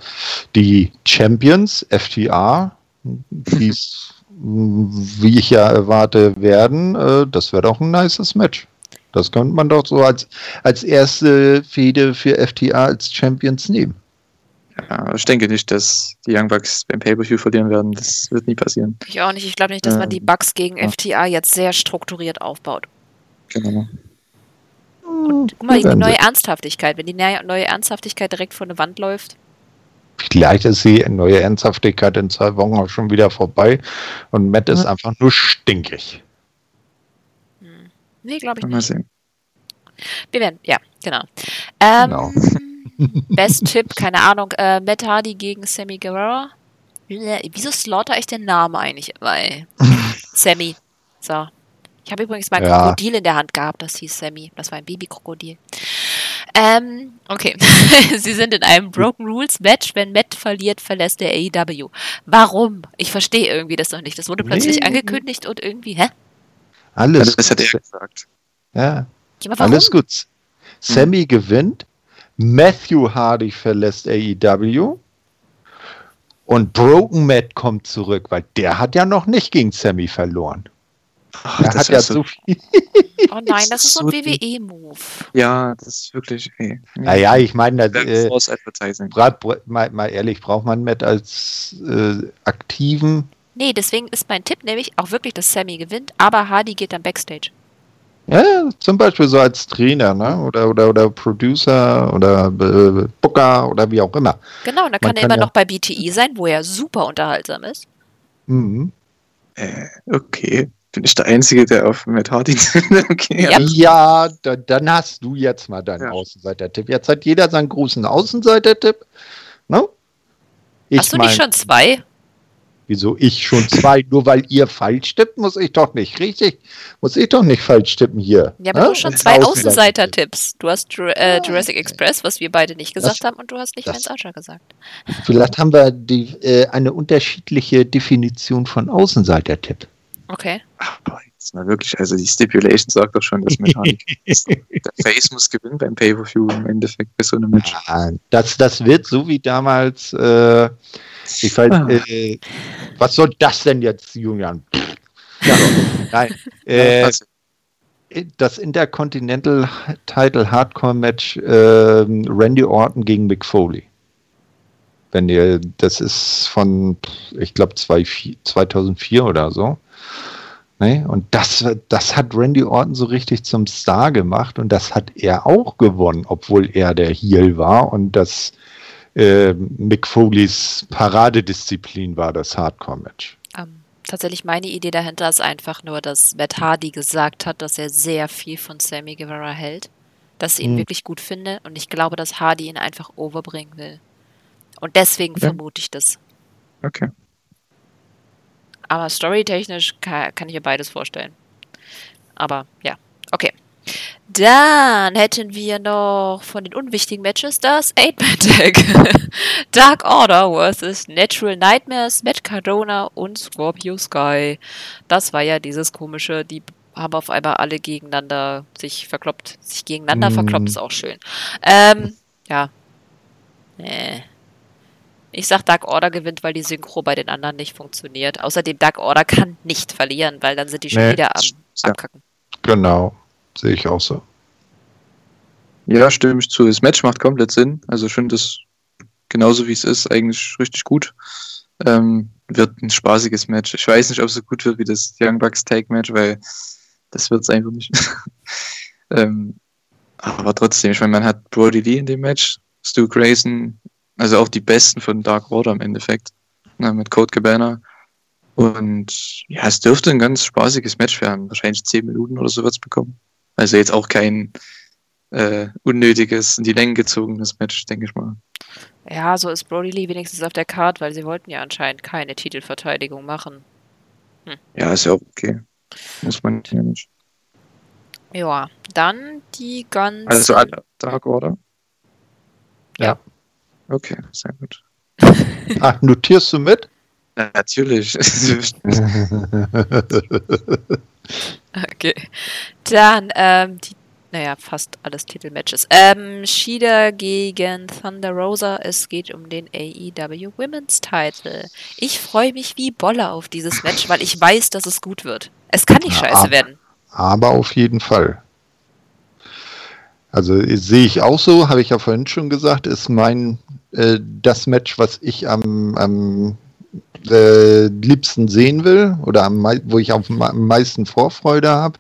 die Champions, FTR, die es, wie ich ja erwarte, werden. Äh, das wäre doch ein nices Match. Das könnte man doch so als, als erste Fehde für FTA als Champions nehmen. Ja, ich denke nicht, dass die Young Bucks beim Pay-Per-View verlieren werden. Das wird nie passieren. Ich auch nicht. Ich glaube nicht, dass man Ähm, die Bugs gegen ja. FTA jetzt sehr strukturiert aufbaut. Genau. Guck mal, die neue. Ernsthaftigkeit. Wenn die neue Ernsthaftigkeit direkt vor eine Wand läuft. Vielleicht ist die neue Ernsthaftigkeit in zwei Wochen auch schon wieder vorbei und Matt ist Ja. einfach nur stinkig. Hm. Nee, glaube ich Mal nicht. sehen. Wir werden, ja, genau. Ähm, Genau. <laughs> Best Tipp, keine Ahnung, äh, Matt Hardy gegen Sammy Guerrero. Äh, Wieso slaughter ich den Namen eigentlich ey? <laughs> Sammy. So. Ich habe übrigens mal ein Ja. Krokodil in der Hand gehabt, das hieß Sammy. Das war ein Babykrokodil. Ähm, okay. <laughs> Sie sind in einem Broken Rules Match. Wenn Matt verliert, verlässt der AEW. Warum? Ich verstehe irgendwie das noch nicht. Das wurde plötzlich Nee. angekündigt und irgendwie, hä? Alles, das hat er gut. gesagt. Ja, Ja, aber warum? alles gut. Sammy gewinnt, Matthew Hardy verlässt AEW und Broken Matt kommt zurück, weil der hat ja noch nicht gegen Sammy verloren. Ach, Er das hat ja so, so viel. <laughs> Oh nein, das ist so ein WWE-Move. Ja, das ist wirklich. Ey. Naja, ich meine, das, Äh, bra- bra- mal, mal ehrlich, braucht man Matt als äh, aktiven? Nee, deswegen ist mein Tipp nämlich auch wirklich, dass Sammy gewinnt, aber Hardy geht dann Backstage. Ja, zum Beispiel so als Trainer, ne? Oder, oder, oder Producer oder äh, Booker oder wie auch immer. Genau, und dann Man kann er kann immer ja- noch bei BTI sein, wo er super unterhaltsam ist. Mhm. Äh, okay. Bin ich der Einzige, der auf Matt Hardy <laughs> Okay. Ja. Ja, da, dann hast du jetzt mal deinen Ja. Außenseiter-Tipp. Jetzt hat jeder seinen großen Außenseiter-Tipp. Ne? Ich Hast du nicht mein, schon zwei? Wieso ich schon zwei? <laughs> Nur weil ihr falsch tippt, muss ich doch nicht. Richtig? Muss ich doch nicht falsch tippen hier. Ja, aber Hä? du hast schon zwei Außenseiter-Tipps. Du hast äh, Jurassic Express, was wir beide nicht gesagt Das- haben, und du hast nicht Lance Archer gesagt. Vielleicht haben wir die, äh, eine unterschiedliche Definition von Außenseiter-Tipp. Okay. Aber jetzt mal wirklich, also die Stipulation sagt doch schon, dass Mechanik <laughs> ist. Der Face muss gewinnen beim Pay-Per-View im Endeffekt bei so einem Match. Ja, das, das wird so wie damals. Äh, ich weiß, Ah. äh, was soll das denn jetzt, Julian? Ja, nein. <laughs> Äh, das Intercontinental Title Hardcore Match äh, Randy Orton gegen Mick Foley. Wenn ihr, das ist von, ich glaube, 2004 oder so. Ne? Und das, das hat Randy Orton so richtig zum Star gemacht und das hat er auch gewonnen, obwohl er der Heel war und das äh, Mick Foleys Paradedisziplin war das Hardcore-Match. Ähm, tatsächlich meine Idee dahinter ist einfach nur, dass Matt Hardy gesagt hat, dass er sehr viel von Sammy Guevara hält, dass ich ihn Hm. wirklich gut finde und ich glaube, dass Hardy ihn einfach overbringen will. Und deswegen Ja. vermute ich das. okay. Aber storytechnisch kann, kann ich mir beides vorstellen. Aber ja, okay. Dann hätten wir noch von den unwichtigen Matches das 8-Man-Tag. <laughs> Dark Order vs. Natural Nightmares, Matt Cardona und Scorpio Sky. Das war ja dieses komische, die haben auf einmal alle gegeneinander sich verkloppt. Sich gegeneinander Mm. verkloppt ist auch schön. Ähm, ja. Nee. Ich sag Dark Order gewinnt, weil die Synchro bei den anderen nicht funktioniert. Außerdem Dark Order <laughs> kann nicht verlieren, weil dann sind die schon Nee. wieder am Ja. Abkacken. Genau, sehe ich auch so. Ja, stimme ich zu. Das Match macht komplett Sinn. Also ich finde das genauso wie es ist, eigentlich richtig gut. Ähm, wird ein spaßiges Match. Ich weiß nicht, ob es so gut wird wie das Young Bucks Tag Match, weil das wird es einfach nicht. <laughs> ähm, aber trotzdem, ich meine, man hat Brody Lee in dem Match, Stu Grayson, also auch die besten von Dark Water im Endeffekt, ne, mit Code Cabana. Und ja, es dürfte ein ganz spaßiges Match werden. Wahrscheinlich 10 Minuten oder so wird es bekommen. Also jetzt auch kein äh, unnötiges, in die Länge gezogenes Match, denke ich mal. Ja, so ist Brody Lee wenigstens auf der Card, weil sie wollten ja anscheinend keine Titelverteidigung machen. Ja, ist ja auch okay. Muss man ja nicht. Ja, dann die ganzen... Also Dark Order? Ja. Okay, sehr gut. Ach, <laughs> notierst du mit? Na, natürlich. <laughs> Okay. Dann, ähm, die, naja, fast alles Titelmatches. Ähm, Shida gegen Thunder Rosa. Es geht um den AEW Women's Title. Ich freue mich wie Bolle auf dieses Match, weil ich weiß, dass es gut wird. Es kann nicht Ja. scheiße werden. Aber auf jeden Fall. Also sehe ich auch so, habe ich ja vorhin schon gesagt, ist mein äh, das Match, was ich am, am äh, liebsten sehen will oder am, wo ich auf am am meisten Vorfreude habe.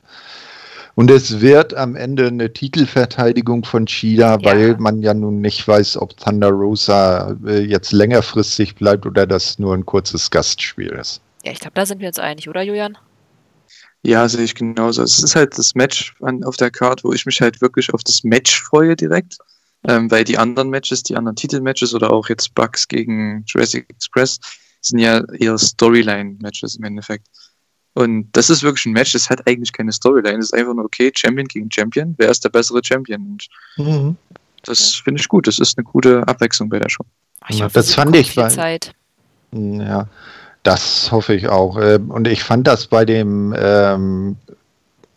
Und es wird am Ende eine Titelverteidigung von Shida, Ja. weil man ja nun nicht weiß, ob Thunder Rosa äh, jetzt längerfristig bleibt oder das nur ein kurzes Gastspiel ist. Ja, ich glaube, da sind wir uns einig, oder Julian? ja, sehe ich genauso. Es ist halt das Match an, auf der Card, wo ich mich halt wirklich auf das Match freue direkt. Ähm, weil die anderen Matches, die anderen Titelmatches oder auch jetzt Bucks gegen Jurassic Express sind ja eher Storyline-Matches im Endeffekt. Und das ist wirklich ein Match, das hat eigentlich keine Storyline. Es ist einfach nur, okay, Champion gegen Champion. Wer ist der bessere Champion? Und das finde ich gut. Das ist eine gute Abwechslung bei der Show. Ich Ja, hoffe, das fand ich, viel weil- Zeit. Ja, das hoffe ich auch. Ähm, Und ich fand das bei dem, ähm,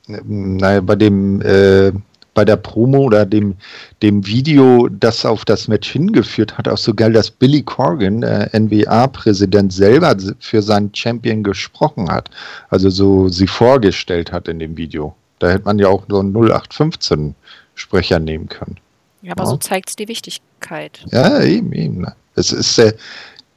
naja, bei dem, äh, bei der Promo oder dem, dem Video, das auf das Match hingeführt hat, auch so geil, dass Billy Corgan, äh, NWA-Präsident, selber für seinen Champion gesprochen hat. Also so sie vorgestellt hat in dem Video. Da hätte man ja auch so einen 0815-Sprecher nehmen können. Ja, aber Ja. so zeigt es die Wichtigkeit. Ja, eben, eben. Es ist äh,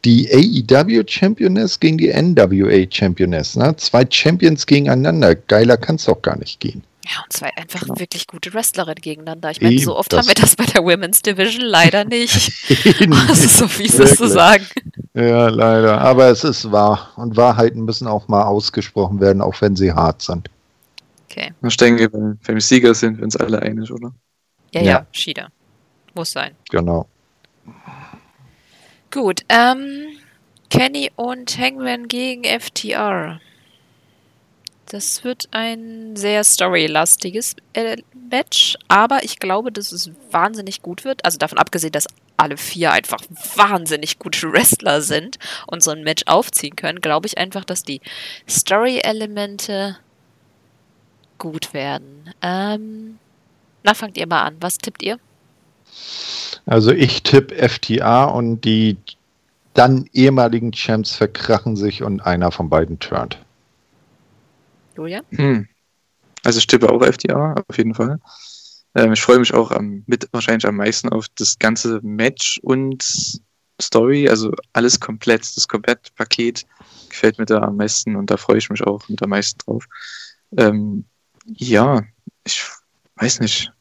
die AEW Championess gegen die NWA Championess. Ne? Zwei Champions gegeneinander. Geiler kann es doch gar nicht gehen. Ja, und zwei einfach Genau. wirklich gute Wrestlerinnen gegeneinander. Ich meine, so oft das- haben wir das bei der Women's Division leider <laughs> nicht. Das ist so fies, das zu sagen. ja, leider. Aber es ist wahr. Und Wahrheiten müssen auch mal ausgesprochen werden, auch wenn sie hart sind. Okay. Ich denke, beim, beim Sieger sind wir uns alle einig, oder? Ja, Ja. ja, Shida. Muss sein. Genau. Gut, ähm, Kenny und Hangman gegen FTR. Das wird ein sehr storylastiges äh, Match, aber ich glaube, dass es wahnsinnig gut wird. Also davon abgesehen, dass alle vier einfach wahnsinnig gute <laughs> Wrestler sind und so ein Match aufziehen können, glaube ich einfach, dass die Story-Elemente gut werden. Ähm, na, fangt ihr mal an. Was tippt ihr? Also ich tippe FTA und die dann ehemaligen Champs verkrachen sich und einer von beiden turnt. Julia? Hm. Also ich tippe auch FTA, auf jeden Fall. Ähm, ich freue mich auch am, mit wahrscheinlich am meisten auf das ganze Match und Story, also alles komplett, das komplette Paket gefällt mir da am meisten und da freue ich mich auch mit am meisten drauf. Ähm, ja, ich weiß nicht,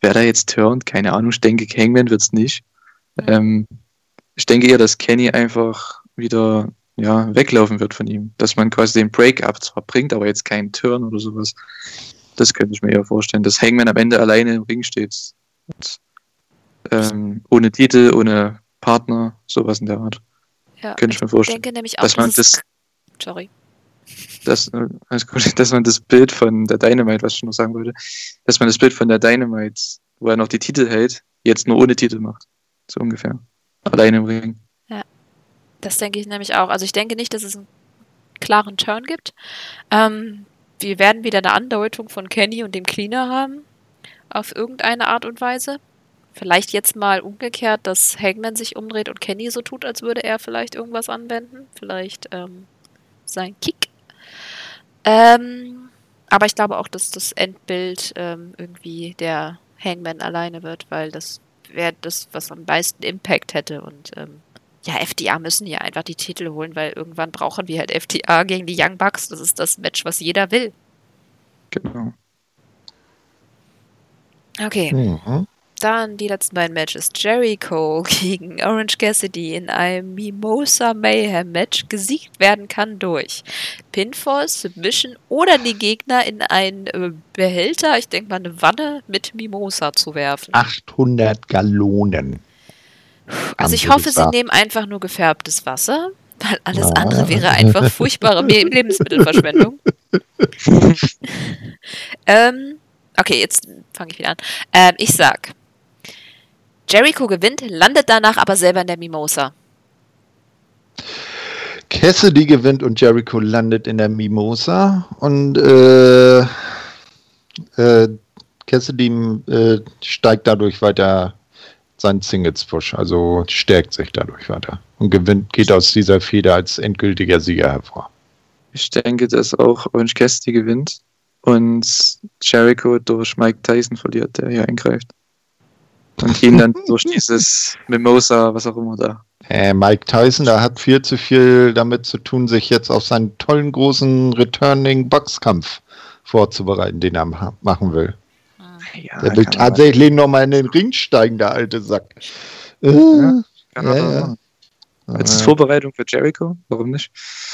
wer da jetzt turnt, keine Ahnung, ich denke, Hangman wird es nicht. Ähm, ich denke eher, dass Kenny einfach wieder ja, weglaufen wird von ihm. Dass man quasi den Break-up zwar bringt, aber jetzt keinen Turn oder sowas. Das könnte ich mir eher vorstellen, dass Hangman am Ende alleine im Ring steht. Und, ähm, ohne Titel, ohne Partner, sowas in der Art. Ja, könnte ich mir vorstellen. Ich denke nämlich auch, dass man das, Sorry. dass, äh, gut, <laughs> dass man das Bild von der Dynamite, was ich noch sagen wollte, dass man das Bild von der Dynamite, wo er noch die Titel hält, jetzt nur ohne Titel macht. So ungefähr. Alleine im Ring. Das denke ich nämlich auch. Also ich denke nicht, dass es einen klaren Turn gibt. Ähm, wir werden wieder eine Andeutung von Kenny und dem Cleaner haben. Auf irgendeine Art und Weise. Vielleicht jetzt mal umgekehrt, dass Hangman sich umdreht und Kenny so tut, als würde er vielleicht irgendwas anwenden. Vielleicht ähm, sein Kick. Ähm, aber ich glaube auch, dass das Endbild ähm, irgendwie der Hangman alleine wird, weil das wäre das, was am meisten Impact hätte. Und ähm, ja, FDA müssen ja einfach die Titel holen, weil irgendwann brauchen wir halt FDA gegen die Young Bucks. Das ist das Match, was jeder will. Genau. Okay, Mhm. dann die letzten beiden Matches. Jericho <laughs> gegen Orange Cassidy in einem Mimosa Mayhem Match gesiegt werden kann durch Pinfall, Submission oder die Gegner in einen äh, Behälter, ich denke mal eine Wanne mit Mimosa zu werfen. 800 Gallonen. Also ich hoffe, sie nehmen einfach nur gefärbtes Wasser, weil alles Ja. andere wäre einfach <laughs> furchtbare Lebensmittelverschwendung. ähm, okay, jetzt fange ich wieder an. Ähm, ich sag, Jericho gewinnt, landet danach aber selber in der Mimosa. Cassidy gewinnt und Jericho landet in der Mimosa und äh, äh, Cassidy äh, steigt dadurch weiter seinen Singles-Push, also stärkt sich dadurch weiter und gewinnt, geht aus dieser Feder als endgültiger Sieger hervor. Ich denke, dass auch Orange Cassidy gewinnt und Jericho durch Mike Tyson verliert, der hier eingreift. Und ihn dann <laughs> durch dieses Mimosa, was auch immer da. Äh, Mike Tyson, da hat viel zu viel damit zu tun, sich jetzt auf seinen tollen großen Returning Boxkampf vorzubereiten, den er ma- machen will. Ja, Der will tatsächlich nochmal in den Ring steigen, der alte Sack. Ja, er Ja. Als Vorbereitung für Jericho? Warum nicht?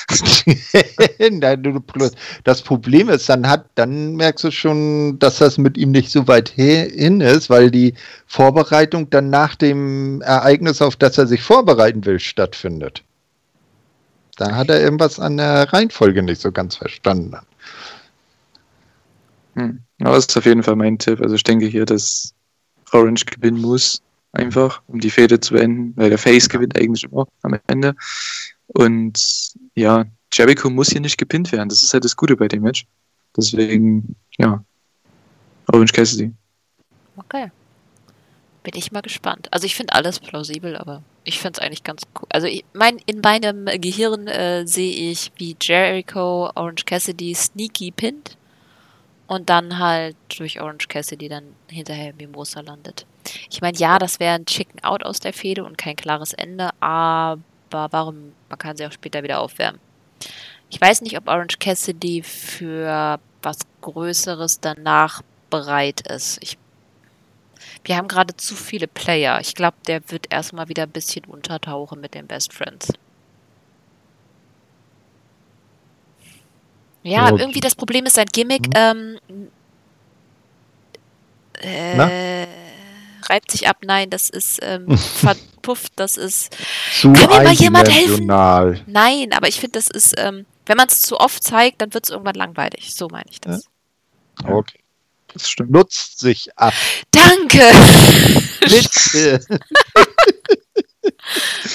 <laughs> Das Problem ist, dann hat, dann merkst du schon, dass das mit ihm nicht so weit he- hin ist, weil die Vorbereitung dann nach dem Ereignis, auf das er sich vorbereiten will, stattfindet. Da hat er irgendwas an der Reihenfolge nicht so ganz verstanden. Hm. Aber das ist auf jeden Fall mein Tipp. Also ich denke hier, dass Orange gewinnen muss, einfach, um die Fehde zu beenden, weil der Face gewinnt eigentlich immer am Ende. Und ja, Jericho muss hier nicht gepinnt werden. Das ist halt das Gute bei dem Match. Deswegen, ja, Orange Cassidy. Okay. Bin ich mal gespannt. Also ich finde alles plausibel, aber ich finde es eigentlich ganz cool. Also ich, mein, in meinem Gehirn äh, sehe ich, wie Jericho Orange Cassidy sneaky pinnt und dann halt durch Orange Cassidy dann hinterher Mimosa landet. Ich meine, ja, das wäre ein Chicken Out aus der Fehde und kein klares Ende, aber warum? Man kann sie auch später wieder aufwärmen. Ich weiß nicht, ob Orange Cassidy für was Größeres danach bereit ist. Ich wir haben gerade zu viele Player. Ich glaube, der wird erstmal wieder ein bisschen untertauchen mit den Best Friends. Ja, Ja. irgendwie das Problem ist sein Gimmick. Ähm, äh, reibt sich ab. Nein, das ist ähm, <laughs> ver puff, das ist. Zu Kann mir mal jemand helfen? Nein, aber ich finde, das ist, ähm, wenn man es zu oft zeigt, dann wird es irgendwann langweilig. So meine ich das. Okay. Das stimmt. Nutzt sich ab. Danke! <laughs> Bitte. <laughs>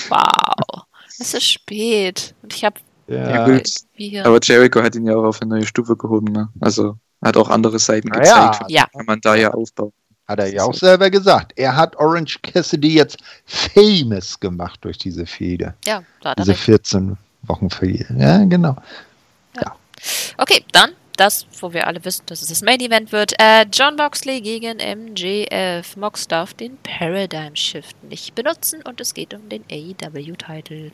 wow. Es ist spät. Und ich habe Ja, Ja, gut. Aber Jericho hat ihn ja auch auf eine neue Stufe gehoben, ne? Also hat auch andere Seiten Na gezeigt. ja. Ja. Kann man da ja aufbauen. hat er ja auch selber gesagt. Er hat Orange Cassidy jetzt famous gemacht durch diese Fehde. Ja, da hat er Diese recht. 14 Wochen Fehde. Ja, genau. Okay, dann das, wo wir alle wissen, dass es das Main Event wird. Äh, John Boxley gegen MJF. Mox darf den Paradigm Shift nicht benutzen und es geht um den AEW-Titel.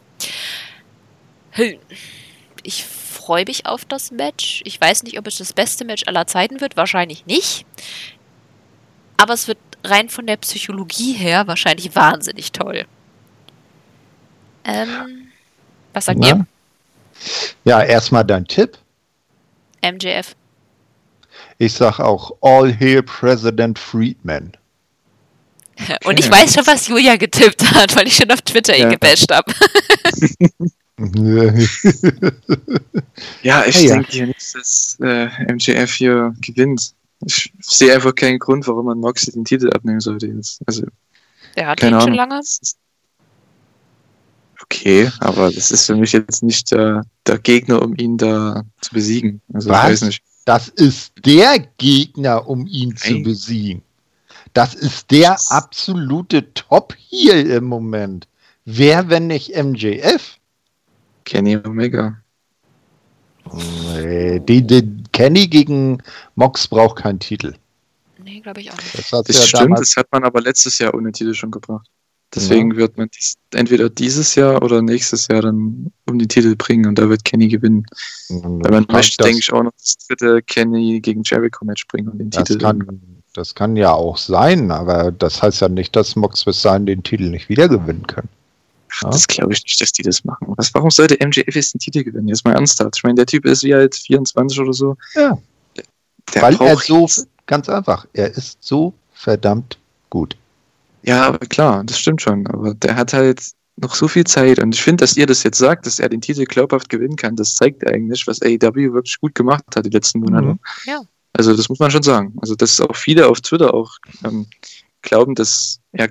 Ich freue mich auf das Match. Ich weiß nicht, ob es das beste Match aller Zeiten wird. Wahrscheinlich nicht. Aber es wird rein von der Psychologie her wahrscheinlich wahnsinnig toll. Ähm, was sagt Na? Ja, erstmal dein Tipp. ihr? MJF. Ich sag auch All Hail President Friedman. <laughs> Und ich weiß schon, was Julia getippt hat, weil ich schon auf Twitter ihn Ja. gebasht habe. <laughs> Ja, ich Ja, ja. denke hier nicht, dass äh, MJF hier gewinnt. Ich sehe einfach keinen Grund, warum man Moxley den Titel abnehmen sollte jetzt. Also, Der hat keine ihn schon Ahnung. lange. Das ist Okay, aber das ist für mich jetzt nicht der, der Gegner, um ihn da zu besiegen. Also, Was? ich weiß nicht. Das ist der Gegner, um ihn zu Nein. besiegen. Das ist der absolute Top-Heel im Moment. Wer, wenn nicht MJF? Kenny Omega. Nee, die, die Kenny gegen Mox braucht keinen Titel. Nee, glaube ich auch nicht. Das hat Das ja stimmt, damals das hat man aber letztes Jahr ohne Titel schon gebracht. Deswegen wird man dies, entweder dieses Jahr oder nächstes Jahr dann um die Titel bringen und da wird Kenny gewinnen. Weil man möchte, das, denke ich, auch noch das dritte Kenny gegen Jericho Match bringen und den das Titel. kann, das kann ja auch sein, aber das heißt ja nicht, dass Mox bis dahin den Titel nicht wieder gewinnen kann. Ach, das glaube ich nicht, dass die das machen. Was, warum sollte MJF jetzt den Titel gewinnen? Jetzt mal ernsthaft. Ich meine, der Typ ist wie alt 24 oder so. Ja. Der Weil er braucht so, ganz einfach, er ist so verdammt gut. Ja, klar, das stimmt schon. Aber der hat halt noch so viel Zeit und ich finde, dass ihr das jetzt sagt, dass er den Titel glaubhaft gewinnen kann, das zeigt eigentlich, was AEW wirklich gut gemacht hat die letzten Monate. Mhm. Ja. Also das muss man schon sagen. Also dass auch viele auf Twitter auch ähm, glauben, dass er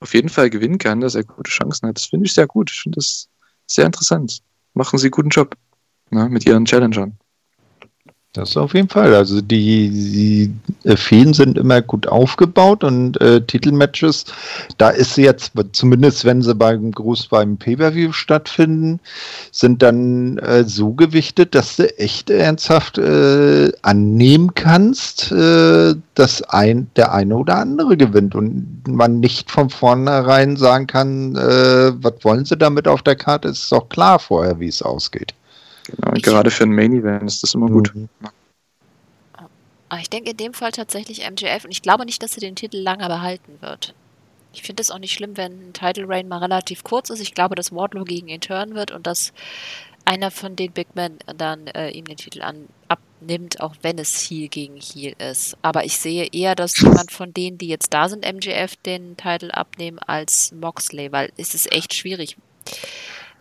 auf jeden Fall gewinnen kann, dass er gute Chancen hat. Das finde ich sehr gut. Ich finde das sehr interessant. Machen sie guten Job ne, mit ihren Challengern. Das auf jeden Fall. Also die, die äh, Feen sind immer gut aufgebaut und äh, Titelmatches, da ist sie jetzt, zumindest wenn sie beim groß beim Pay-Per-View stattfinden, sind dann äh, so gewichtet, dass du echt ernsthaft äh, annehmen kannst, äh, dass ein, der eine oder andere gewinnt und man nicht von vornherein sagen kann, äh, was wollen sie damit auf der Karte, ist doch klar vorher, wie es ausgeht. Genau. Gerade für ein Main Event ist das immer gut. Mhm. Aber ich denke in dem Fall tatsächlich MJF und ich glaube nicht, dass er den Titel lange behalten wird. Ich finde es auch nicht schlimm, wenn ein Title Reign mal relativ kurz ist. Ich glaube, dass Wardlow gegen ihn turnen wird und dass einer von den Big Men dann äh, ihm den Titel an, abnimmt, auch wenn es Heel gegen Heel ist. Aber ich sehe eher, dass jemand von denen, die jetzt da sind, MJF den Titel abnehmen als Moxley, weil es ist echt schwierig.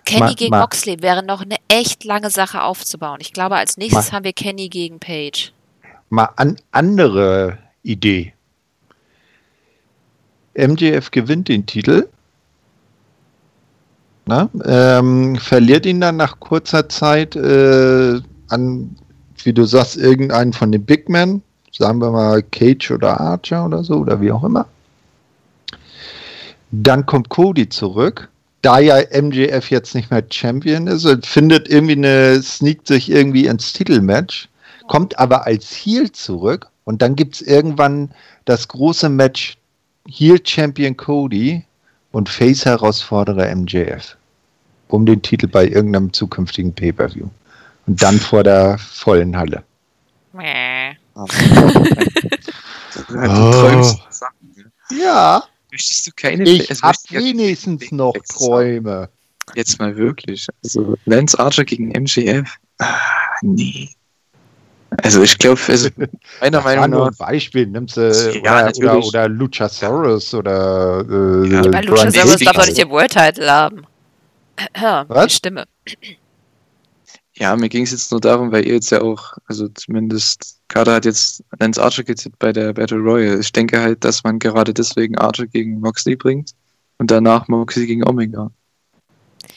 Kenny Ma- gegen ma- Moxley wäre noch eine echt lange Sache aufzubauen. Ich glaube, als nächstes Ma- haben wir Kenny gegen Page. Mal an andere Idee. MJF gewinnt den Titel, na, ähm, verliert ihn dann nach kurzer Zeit äh, an, wie du sagst, irgendeinen von den Big Men, sagen wir mal Cage oder Archer oder so oder wie auch immer. Dann kommt Cody zurück, da ja MJF jetzt nicht mehr Champion ist und findet irgendwie eine, sneakt sich irgendwie ins Titelmatch kommt aber als Heel zurück und dann gibt es irgendwann das große Match Heel Champion Cody und Face Herausforderer MJF um den Titel bei irgendeinem zukünftigen Pay-Per-View. Und dann vor der vollen Halle. Mäh. Das sind halt Oh. Ja, Möchtest du keine ich also habe ja wenigstens Big noch Träume. Jetzt mal wirklich. Also Lance Archer gegen MJF. Ah, nee. Also ich glaube, also <laughs> meiner Meinung nur nach, ein Beispiel. Nimmst du Ja, oder, oder, oder Luchasaurus oder äh, Ja, äh, Bei Luchasaurus darf doch nicht den World Title haben. Was? Die Stimme. Ja, mir ging es jetzt nur darum, weil ihr jetzt ja auch, also zumindest Kader hat jetzt Lance Archer getippt bei der Battle Royale. Ich denke halt, dass man gerade deswegen Archer gegen Moxley bringt und danach Moxley gegen Omega.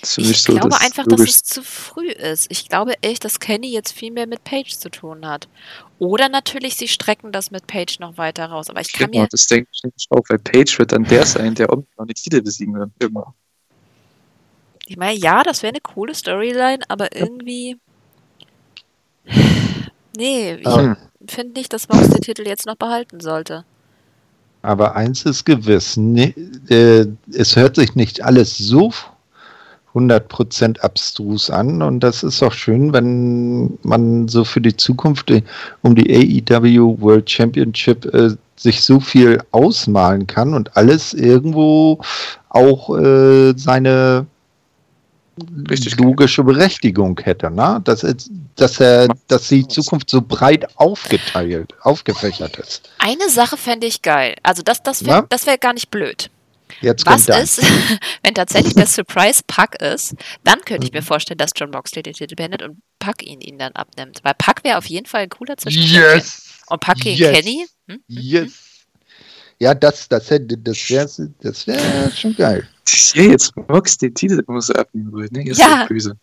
Ich so glaube das einfach, dass es zu früh ist. Ich glaube echt, dass Kenny jetzt viel mehr mit Paige zu tun hat. Oder natürlich, sie strecken das mit Paige noch weiter raus. Aber ich kann Genau, mir. das denke ich auch, weil Page wird dann der sein, der Omega und die Titel besiegen wird. Immer. Ich meine, ja, das wäre eine coole Storyline, aber irgendwie. Nee, ich Ähm, finde nicht, dass Mox den Titel jetzt noch behalten sollte. Aber eins ist gewiss, ne, äh, es hört sich nicht alles so 100% abstrus an und das ist auch schön, wenn man so für die Zukunft äh, um die AEW World Championship äh, sich so viel ausmalen kann und alles irgendwo auch äh, seine Richtig. logische Berechtigung hätte, ne? Dass, dass er, dass die Zukunft so breit aufgeteilt, aufgefächert ist. Eine Sache fände ich geil. Also, das, das wäre wär gar nicht blöd. Jetzt Was ist, <laughs> wenn tatsächlich der Surprise Pack ist, dann könnte Mhm. ich mir vorstellen, dass John Moxley den Titel beendet und Pack ihn, ihn dann abnimmt. Weil Pack wäre auf jeden Fall ein cooler Zwischenschritt. Und Pack gegen Yes. Kenny? Hm? Yes. Ja, das, das hätte, das wäre, das wäre schon geil. Ich sehe jetzt Mox den Titel so abnehmen wollen, ne? Ihr Ja. seid böse.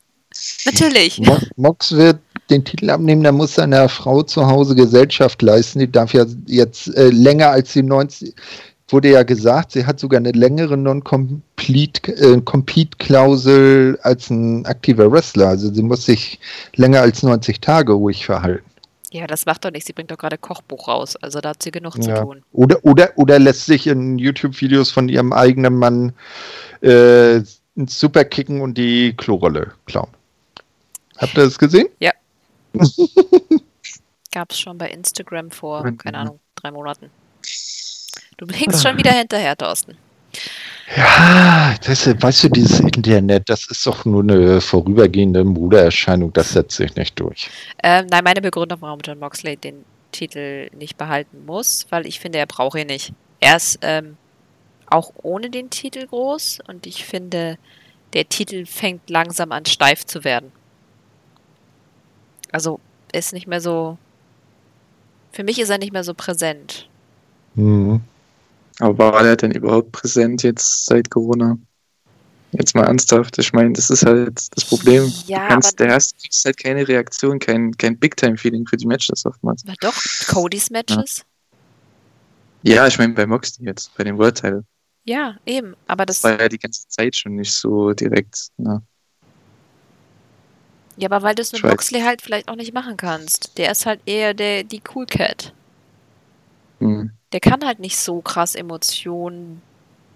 Natürlich. Mo- Mox wird den Titel abnehmen, der muss seiner Frau zu Hause Gesellschaft leisten. Die darf ja jetzt äh, länger als die 90. Wurde ja gesagt, sie hat sogar eine längere Non-Compete-Klausel als ein aktiver Wrestler. Also sie muss sich länger als 90 Tage ruhig verhalten. Ja, das macht doch nichts. Sie bringt doch gerade Kochbuch raus. Also da hat sie genug zu Ja. tun. Oder, oder, oder lässt sich in YouTube-Videos von ihrem eigenen Mann äh, ins Superkicken und die Klorolle klauen. Habt ihr das gesehen? <laughs> Gab es schon bei Instagram vor, keine Ahnung, drei Monaten. Du blinkst schon wieder hinterher, Thorsten. Ja, das, weißt du, dieses Internet, das ist doch nur eine vorübergehende Modeerscheinung, das setzt sich nicht durch. Ähm, nein, meine Begründung, warum John Moxley den Titel nicht behalten muss, weil ich finde, er braucht ihn nicht. Er ist ähm, auch ohne den Titel groß und ich finde, der Titel fängt langsam an steif zu werden. Also ist nicht mehr so. Für mich ist er nicht mehr so präsent. Mhm. Aber war der denn überhaupt präsent jetzt seit Corona? Jetzt mal ernsthaft. Ich meine, das ist halt das Problem. Ja, du kannst, aber der hast, kriegst halt keine Reaktion, kein, kein Big-Time-Feeling für die Matches oftmals. na doch, Codys Matches. Ja, ich meine bei Moxley jetzt, bei dem World Title. Ja, eben. Aber das. War ja die ganze Zeit schon nicht so direkt. Na. Ja, aber weil du es mit. Moxley halt vielleicht auch nicht machen kannst. Der ist halt eher der, die Cool Cat. Hm. Der kann halt nicht so krass Emotionen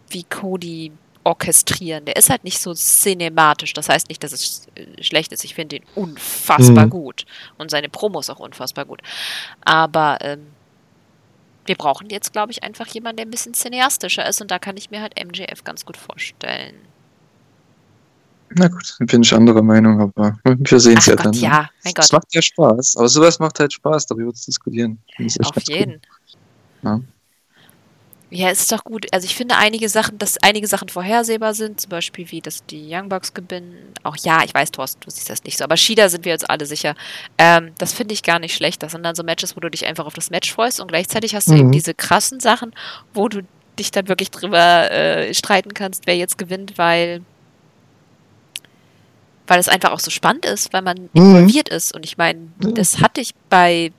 wie Cody orchestrieren. Der ist halt nicht so cinematisch. Das heißt nicht, dass es schlecht ist. Ich finde ihn unfassbar Mhm. gut. Und seine Promos auch unfassbar gut. Aber ähm, wir brauchen jetzt, glaube ich, einfach jemanden, der ein bisschen cineastischer ist. Und da kann ich mir halt MJF ganz gut vorstellen. Na gut, dann bin ich anderer Meinung, aber wir sehen es ja Gott, dann. ne? ja, mein Es Gott. macht ja Spaß. Aber sowas macht halt Spaß, darüber zu diskutieren. Auf ganz cool. Jeden. Ja. Ist doch gut. Also ich finde einige Sachen, dass einige Sachen vorhersehbar sind, zum Beispiel wie, dass die Young Bucks gewinnen. Auch ja, ich weiß, Thorsten, du siehst das nicht so, aber Shida sind wir jetzt alle sicher. Ähm, das finde ich gar nicht schlecht. Das sind dann so Matches, wo du dich einfach auf das Match freust und gleichzeitig hast du Mhm. eben diese krassen Sachen, wo du dich dann wirklich drüber äh, streiten kannst, wer jetzt gewinnt, weil weil es einfach auch so spannend ist, weil man Mhm. involviert ist. Und ich meine, das hatte ich bei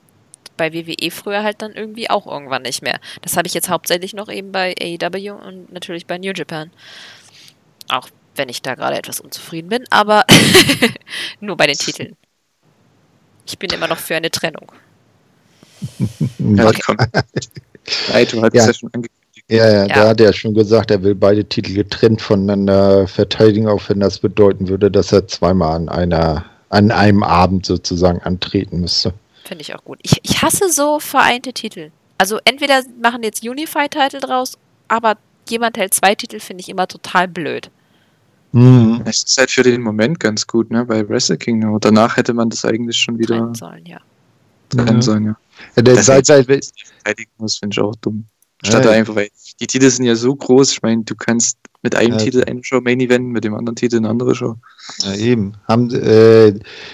bei WWE früher halt dann irgendwie auch irgendwann nicht mehr. Das habe ich jetzt hauptsächlich noch eben bei AEW und natürlich bei New Japan. Auch wenn ich da gerade etwas unzufrieden bin, aber <laughs> nur bei den Titeln. Ich bin immer noch für eine Trennung. <laughs> Ja, Okay. komm. Naito hat es Ja. ja schon angekündigt. Ja, ja, Ja. da hat er schon gesagt, er will beide Titel getrennt voneinander verteidigen, auch wenn das bedeuten würde, dass er zweimal an einer, an einem Abend sozusagen antreten müsste. Finde ich auch gut. Ich, ich hasse so vereinte Titel. Also entweder machen jetzt Unified-Titel draus, aber jemand hält zwei Titel, finde ich immer total blöd. Mhm. Es ist halt für den Moment ganz gut, ne? Bei Wrestle Kingdom. Danach hätte man das eigentlich schon wieder Trennen sollen, ja. Kann Ja. sein, ja. Ja, der Das seit, seit, Verteidigen muss, finde ich auch dumm. Statt Ja, da einfach, weil die Titel sind ja so groß, ich meine, du kannst mit einem Ja. Titel eine Show Main Event, mit dem anderen Titel eine andere Show. Ja, eben. Haben, äh,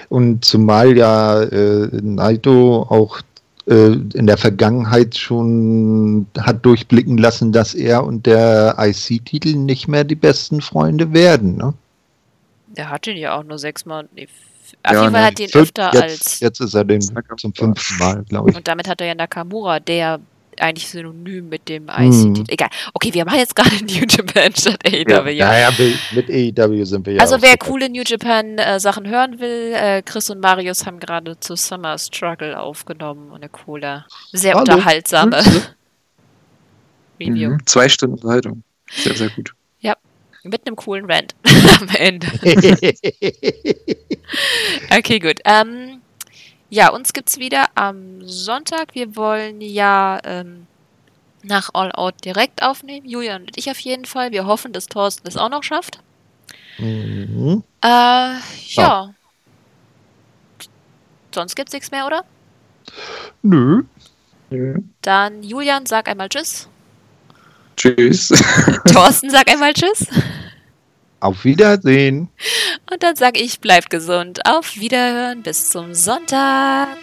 und zumal ja äh, Naito auch äh, in der Vergangenheit schon hat durchblicken lassen, dass er und der IC-Titel nicht mehr die besten Freunde werden. Ne? Der hat ihn ja auch nur sechsmal. Nee, auf Ja, jeden Fall hat ihn öfter jetzt, als. jetzt ist er den Nakamura. zum fünften Mal, glaube ich. Und damit hat er ja Nakamura, der eigentlich synonym mit dem Hm. IC-Titel. Egal. Okay, wir machen jetzt gerade <laughs> New Japan statt AEW. Ja, ja, mit AEW sind wir ja. Also wer coole New Japan äh, Sachen hören will, äh, Chris und Marius haben gerade zu Summer Struggle aufgenommen und eine coole, sehr Hallo. unterhaltsame Grüße. <laughs> Review. Mhm. Zwei Stunden Unterhaltung. Sehr, sehr gut. Mit einem coolen Rant <laughs> am Ende. Okay, gut. Ähm, ja, uns gibt's wieder am Sonntag. Wir wollen ja ähm, nach All Out direkt aufnehmen. Julian und ich auf jeden Fall. Wir hoffen, dass Thorsten es auch noch schafft. Mhm. Äh, ja. Sonst gibt's nichts mehr, oder? Nö. Dann Julian, sag einmal Tschüss. Tschüss. Thorsten, sag einmal Tschüss. Auf Wiedersehen. Und dann sag ich, bleibt gesund. Auf Wiederhören. Bis zum Sonntag.